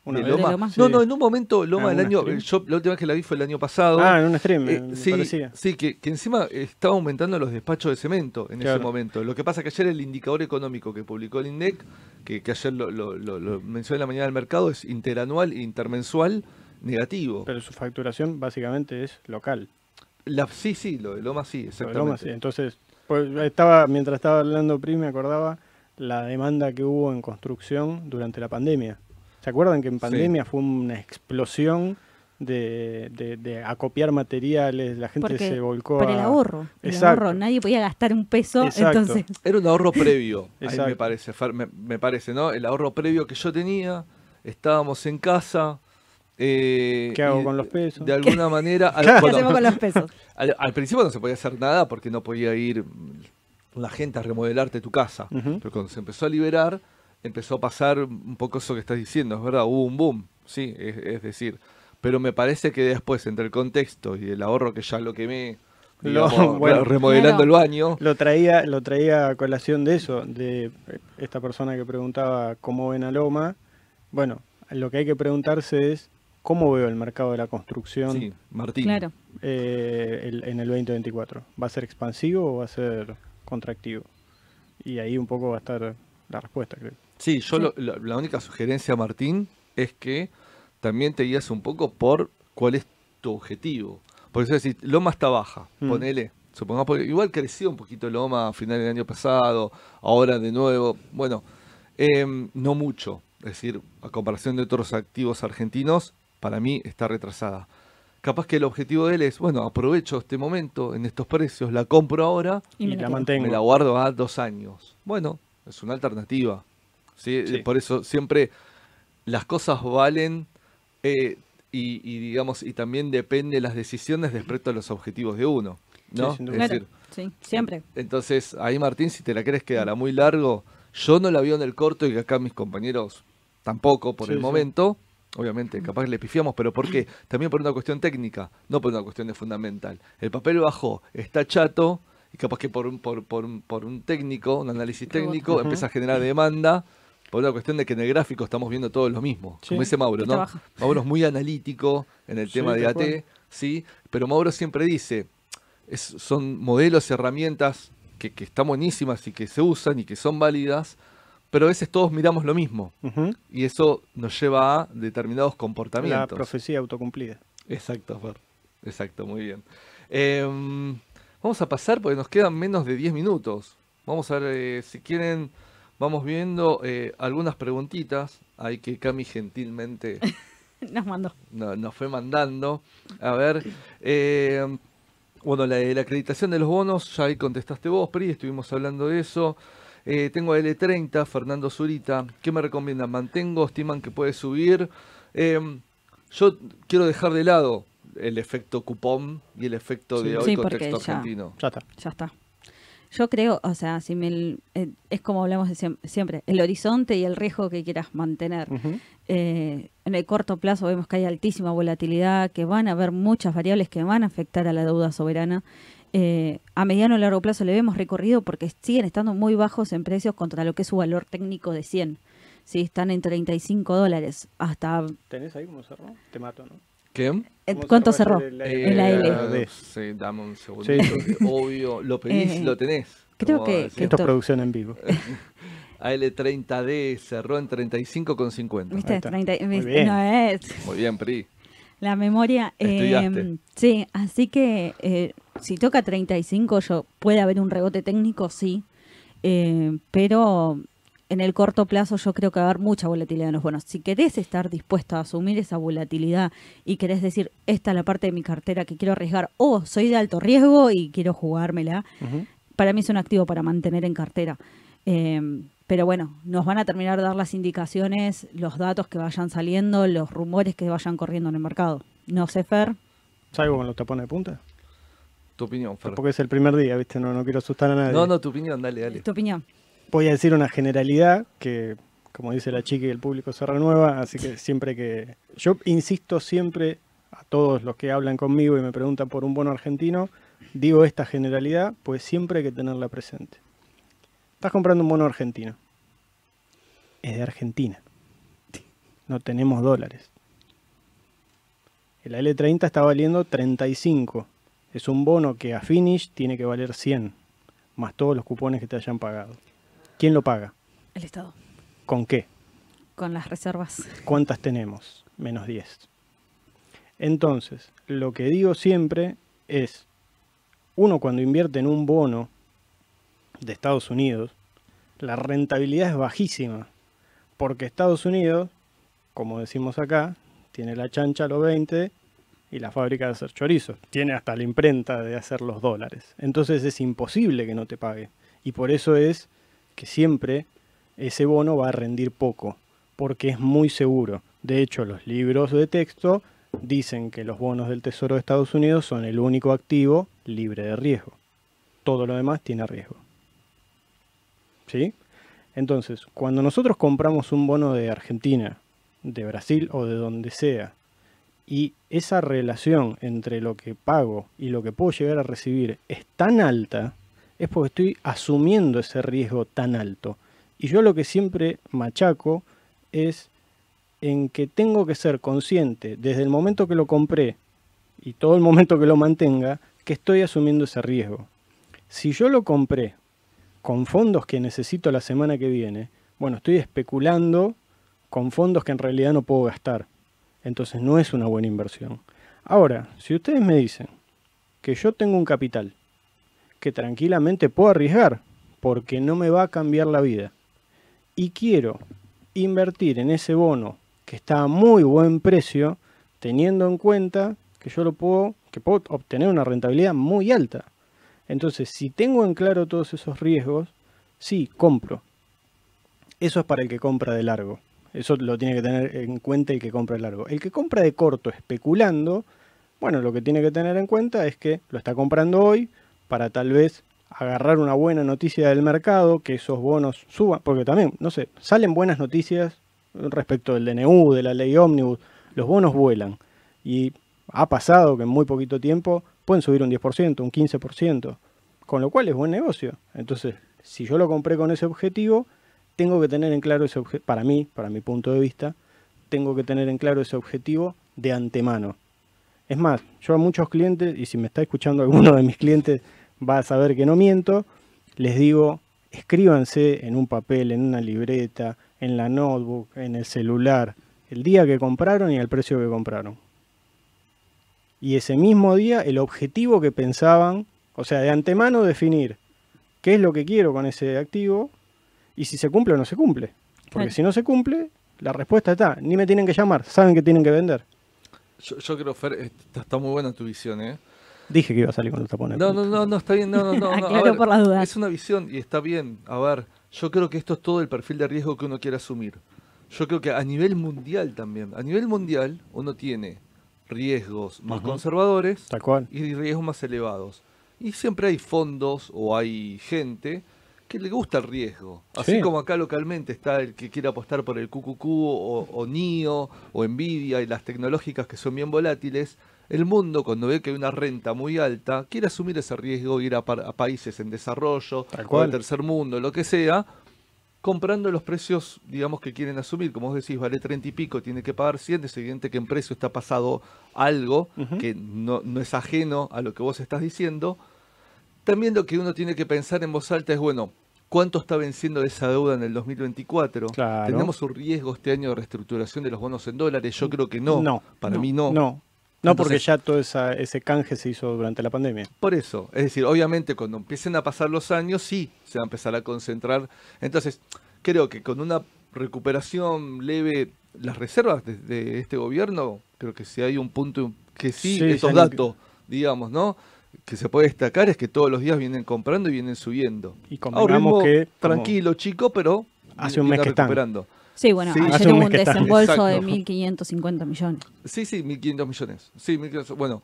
Una de vez? ¿De Loma. No, no, en un momento Loma Ah, del ¿un año, stream? yo la última vez que la vi fue el año pasado. Ah, en un stream, Eh, me, sí, parecía. sí que, que encima estaba aumentando los despachos de cemento en ese momento. Lo que pasa que ayer el indicador económico que publicó el INDEC, que, que ayer lo, lo, lo- lo mencioné en la mañana del mercado, es interanual e intermensual negativo. Pero su facturación básicamente es local. La, sí, sí, lo de Loma sí, Lo de exactamente. Loma, sí. Entonces, pues, estaba, mientras estaba hablando Pri, me acordaba la demanda que hubo en construcción durante la pandemia. ¿Se acuerdan que en pandemia fue una explosión de, de- de acopiar materiales? La gente Porque se volcó Por a... el ahorro. El Exacto. ahorro. Nadie podía gastar un peso, Exacto. entonces Era un ahorro previo, ahí me parece, me, me parece, ¿no? El ahorro previo que yo tenía, estábamos en casa. eh, ¿Qué hago con los pesos? De alguna manera. al- ¿qué bueno, hacemos con los pesos? Al, al principio no se podía hacer nada porque no podía ir la gente a remodelarte tu casa. Pero cuando se empezó a liberar, empezó a pasar un poco eso que estás diciendo, es verdad, hubo un boom, sí, es, es decir, pero me parece que después, entre el contexto y el ahorro que ya lo quemé, Lo- digamos, bueno. remodelando Claro. el baño, Lo traía, lo traía a colación de eso, de esta persona que preguntaba cómo ven a Loma. Bueno, lo que hay que preguntarse es cómo veo el mercado de la construcción sí, Martín. Claro. eh, el- en el 2024. ¿Va a ser expansivo o va a ser contractivo? Y ahí un poco va a estar la respuesta, creo. Sí, yo Sí. lo- lo- la única sugerencia, Martín, es que también te guías un poco por cuál es tu objetivo. Por eso decir, Loma está baja, Mm. ponele. Supongamos, porque igual creció un poquito Loma a final del año pasado, ahora de nuevo. Bueno, em, no mucho. Es decir, a comparación de otros activos argentinos, para mí está retrasada. Capaz que el objetivo de él es, bueno, aprovecho este momento en estos precios, la compro ahora Y, Y, me la mantengo. me la guardo a dos años. Bueno, es una alternativa. ¿Sí? Sí. Por eso siempre las cosas valen eh, y, y, digamos y también depende las decisiones respecto a los objetivos de uno. ¿no? Sí, es decir, siempre. entonces ahí Martín, si te la querés quedar a muy largo, yo no la veo en el corto y que acá mis compañeros tampoco por Sí, el sí. momento. Obviamente, capaz que le pifiamos, pero ¿por qué? También por una cuestión técnica, no por una cuestión de fundamental. El papel bajó, está chato, y capaz que por un, por, por un, por un técnico, un análisis técnico, empieza a generar demanda, por una cuestión de que en el gráfico estamos viendo todos lo mismo. Sí. Como dice Mauro, ¿no? Mauro es muy analítico en el Sí, tema de AT. ¿sí? Pero Mauro siempre dice, es- son modelos y herramientas que, que están buenísimas y que se usan y que son válidas, pero a veces todos miramos lo mismo y eso nos lleva a determinados La comportamientos. profecía autocumplida. Exacto, Fer. Exacto, muy bien. Em, vamos a pasar porque nos quedan menos de 10 minutos. Vamos a ver eh, si quieren, vamos viendo eh, algunas preguntitas. Hay que Cami gentilmente Nos mandó. no- nos fue mandando. A ver, eh, bueno, la, la acreditación de los bonos, ya ahí contestaste vos, Pri, estuvimos hablando de eso. Eh, tengo L30, Fernando Zurita. ¿Qué me recomiendan? ¿Mantengo? ¿Estiman que puede subir? Eh, yo quiero dejar de lado el efecto cupón y el efecto de hoy Sí, contexto ya- argentino. Ya está. Ya está. Yo creo, o sea, si me, eh, es como hablamos de siem- siempre, el horizonte y el riesgo que quieras mantener. Eh, en el corto plazo vemos que hay altísima volatilidad, que van a haber muchas variables que van a afectar a la deuda soberana. Eh, a mediano y largo plazo le vemos recorrido porque siguen estando muy bajos en precios contra lo que es su valor técnico de 100. Sí, están en 35 dólares. Hasta ¿Tenés ahí cómo cerró? Te mato, ¿no? ¿Qué? eh, ¿Cómo ¿Cuánto cerró el- En la L. Sí, dame un segundo. Sí. Obvio, lo pedís y Eh, lo tenés. creo que- Esto es producción en vivo. AL30D cerró en 35,50. ¿Viste? Ahí está. 30 Muy bien. No es. Muy bien, Pri. La memoria. eh, sí, así que eh, si toca 35, yo, puede haber un rebote técnico, sí. eh, pero en el corto plazo yo creo que va a haber mucha volatilidad en los bonos. Si querés estar dispuesto a asumir esa volatilidad y querés decir, esta es la parte de mi cartera que quiero arriesgar, o soy de alto riesgo y quiero jugármela, para mí es un activo para mantener en cartera. Eh, pero bueno, nos van a terminar de dar las indicaciones, los datos que vayan saliendo, los rumores que vayan corriendo en el mercado. No sé, Fer. ¿Salgo con los tapones de punta? Tu opinión, Fer. Porque es el primer día, ¿viste? No, no quiero asustar a nadie. No, no, tu opinión, dale, dale. Tu opinión. Voy a decir una generalidad que, como dice la chica, el público se renueva, así que siempre que... Yo insisto siempre a todos los que hablan conmigo y me preguntan por un bono argentino, digo esta generalidad, pues siempre hay que tenerla presente. Estás comprando un bono argentino. Es de Argentina. No tenemos dólares. El L30 está valiendo 35. Es un bono que a finish tiene que valer 100, más todos los cupones que te hayan pagado. ¿Quién lo paga? El Estado. ¿Con qué? Con las reservas. ¿Cuántas tenemos? Menos 10. Entonces, lo que digo siempre es, uno cuando invierte en un bono de Estados Unidos, la rentabilidad es bajísima, porque Estados Unidos, como decimos acá, tiene la chancha a los 20 y la fábrica de hacer chorizos, tiene hasta la imprenta de hacer los dólares. Entonces es imposible que no te pague. Y por eso es que siempre ese bono va a rendir poco, porque es muy seguro. De hecho, los libros de texto dicen que los bonos del Tesoro de Estados Unidos son el único activo libre de riesgo. Todo lo demás tiene riesgo. ¿Sí? Entonces, cuando nosotros compramos un bono de Argentina, de Brasil o de donde sea, y esa relación entre lo que pago y lo que puedo llegar a recibir es tan alta, es porque estoy asumiendo ese riesgo tan alto. Y yo lo que siempre machaco es en que tengo que ser consciente desde el momento que lo compré y todo el momento que lo mantenga, que estoy asumiendo ese riesgo. Si yo lo compré con fondos que necesito la semana que viene, bueno, estoy especulando con fondos que en realidad no puedo gastar. Entonces no es una buena inversión. Ahora, si ustedes me dicen que yo tengo un capital que tranquilamente puedo arriesgar porque no me va a cambiar la vida y quiero invertir en ese bono que está a muy buen precio, teniendo en cuenta que yo lo puedo, que puedo obtener una rentabilidad muy alta. Entonces, si tengo en claro todos esos riesgos, sí, compro. Eso es para el que compra de largo. Eso lo tiene que tener en cuenta el que compra de largo. El que compra de corto especulando, bueno, lo que tiene que tener en cuenta es que lo está comprando hoy para tal vez agarrar una buena noticia del mercado, que esos bonos suban, porque también, no sé, salen buenas noticias respecto del DNU, de la ley ómnibus, los bonos vuelan. Y ha pasado que en muy poquito tiempo pueden subir un 10%, un 15%, con lo cual es buen negocio. Entonces, si yo lo compré con ese objetivo, tengo que tener en claro ese objetivo, para mí, para mi punto de vista, tengo que tener en claro ese objetivo de antemano. Es más, yo a muchos clientes, y si me está escuchando alguno de mis clientes, va a saber que no miento, les digo, escríbanse en un papel, en una libreta, en la notebook, en el celular, el día que compraron y el precio que compraron. Y ese mismo día el objetivo que pensaban, o sea, de antemano definir qué es lo que quiero con ese activo y si se cumple o no se cumple. Porque si no se cumple, la respuesta está, ni me tienen que llamar, saben que tienen que vender. Yo, creo, Fer, está, muy buena tu visión, ¿eh? Dije que iba a salir con los tapones. No, no, no, no, está bien, no, no, no. por las dudas. Es una visión y está bien. A ver, yo creo que esto es todo el perfil de riesgo que uno quiere asumir. Yo creo que a nivel mundial también, a nivel mundial uno tiene riesgos más conservadores y riesgos más elevados. Y siempre hay fondos o hay gente que le gusta el riesgo. Así como acá localmente está el que quiere apostar por el QQQ o, o NIO o Nvidia y las tecnológicas que son bien volátiles, el mundo cuando ve que hay una renta muy alta quiere asumir ese riesgo, ir a, países en desarrollo al tercer mundo, lo que sea, comprando los precios, digamos, que quieren asumir. Como vos decís, vale 30 y pico, tiene que pagar 100, es evidente que en precio está pasado algo que no, no es ajeno a lo que vos estás diciendo. También lo que uno tiene que pensar en voz alta es, bueno, ¿cuánto está venciendo esa deuda en el 2024? ¿Tenemos un riesgo este año de reestructuración de los bonos en dólares? Yo creo que no. no Para mí no. No, no, porque ya todo ese canje se hizo durante la pandemia. Por eso, es decir, obviamente cuando empiecen a pasar los años, sí, se va a empezar a concentrar. Entonces, creo que con una recuperación leve, las reservas de, este gobierno, creo que si hay un punto que sí, esos datos, digamos, ¿no? Que se puede destacar es que todos los días vienen comprando y vienen subiendo. Y convengamos que... Tranquilo, chico, pero hace un mes que recuperando. Sí, bueno, ayer hubo un desembolso de 1.550 millones. Sí, sí, 1.500 millones. Sí, bueno,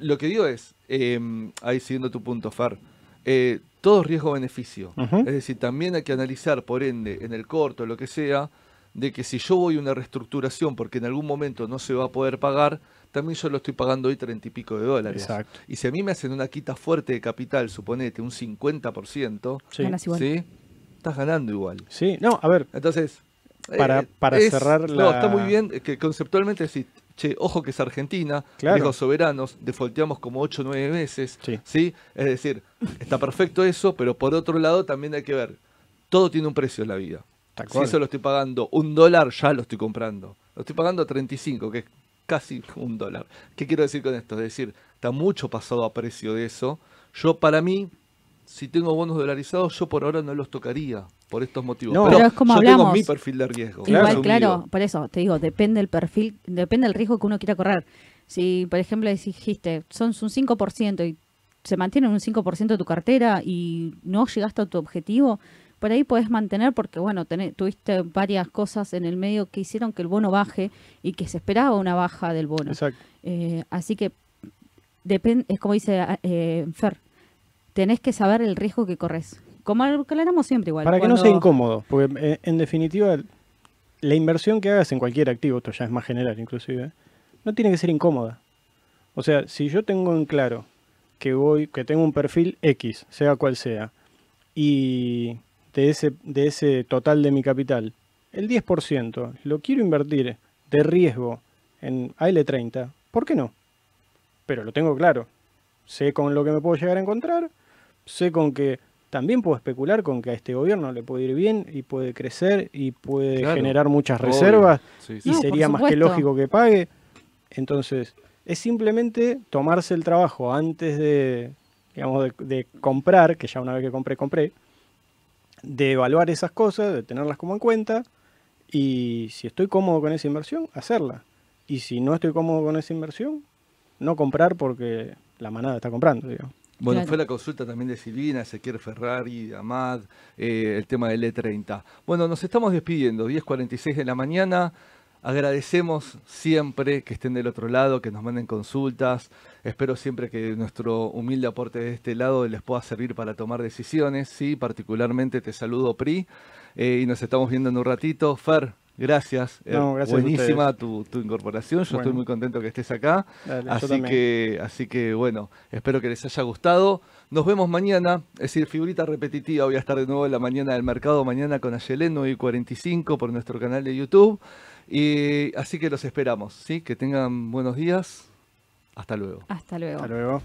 lo que digo es, em, ahí siguiendo tu punto, Far, eh, todo riesgo-beneficio. Es decir, también hay que analizar, por ende, en el corto, lo que sea, de que si yo voy a una reestructuración porque en algún momento no se va a poder pagar, también yo lo estoy pagando hoy treinta y pico de dólares. Exacto. Y si a mí me hacen una quita fuerte de capital, suponete un 50%, sí. ¿sí? estás ganando igual. Sí, no, a ver. Entonces, para, eh, cerrar la... No, está muy bien, que conceptualmente sí, che, ojo que es Argentina, claro. soberanos, defaulteamos como 8 o 9 veces, sí. Es decir, está perfecto eso, pero por otro lado también hay que ver, todo tiene un precio en la vida. Si eso lo estoy pagando un dólar, ya lo estoy comprando. Lo estoy pagando a 35, que es casi un dólar. ¿Qué quiero decir con esto? Es decir, está mucho pasado a precio de eso. Yo, para mí, si tengo bonos dolarizados, yo por ahora no los tocaría por estos motivos. No, pero, es como yo hablamos. tengo mi perfil de riesgo. Igual, claro, por eso te digo, depende el perfil, depende del riesgo que uno quiera correr. Si, por ejemplo, dijiste, son un 5% y se mantiene un 5% de tu cartera y no llegaste a tu objetivo, por ahí puedes mantener porque, bueno, tuviste varias cosas en el medio que hicieron que el bono baje y que se esperaba una baja del bono. Exacto. Eh, así que, depende es como dice eh, Fer, tenés que saber el riesgo que corres como aclaramos siempre igual. Para que no sea incómodo, porque eh, en definitiva la inversión que hagas en cualquier activo, esto ya es más general inclusive, no tiene que ser incómoda. O sea, si yo tengo en claro que voy, que tengo un perfil X, sea cual sea, y de ese, de ese total de mi capital, el 10% lo quiero invertir de riesgo en AL30, ¿por qué no? Pero lo tengo claro. Sé con lo que me puedo llegar a encontrar, sé con que también puedo especular con que a este gobierno le puede ir bien y puede crecer y puede Claro, generar muchas obvio. reservas Sí, y. No, sería más que lógico que pague. Entonces, es simplemente tomarse el trabajo antes de, digamos, de, de comprar, que ya una vez que compré, compré, de evaluar esas cosas, de tenerlas como en cuenta, y si estoy cómodo con esa inversión, hacerla. Y si no estoy cómodo con esa inversión, no comprar porque la manada está comprando, digamos. Bueno, Claro. fue la consulta también de Silvina, Ezequiel Ferrari, Amad, eh, el tema del E30. Bueno, nos estamos despidiendo, 10.46 de la mañana. Agradecemos siempre que estén del otro lado, que nos manden consultas. Espero siempre que nuestro humilde aporte de este lado les pueda servir para tomar decisiones. Sí, particularmente te saludo, Pri. eh, y nos estamos viendo en un ratito. Fer, gracias. No, gracias a Buenísima tu, tu incorporación. Yo estoy muy contento que estés acá. Dale, Así que, así que bueno, espero que les haya gustado. Nos vemos mañana, es decir, figurita repetitiva, voy a estar de nuevo en la mañana del mercado, mañana con Ayelén 9 y 45 por nuestro canal de YouTube. Y así que los esperamos, ¿sí? Que tengan buenos días. Hasta luego. Hasta luego. Hasta luego.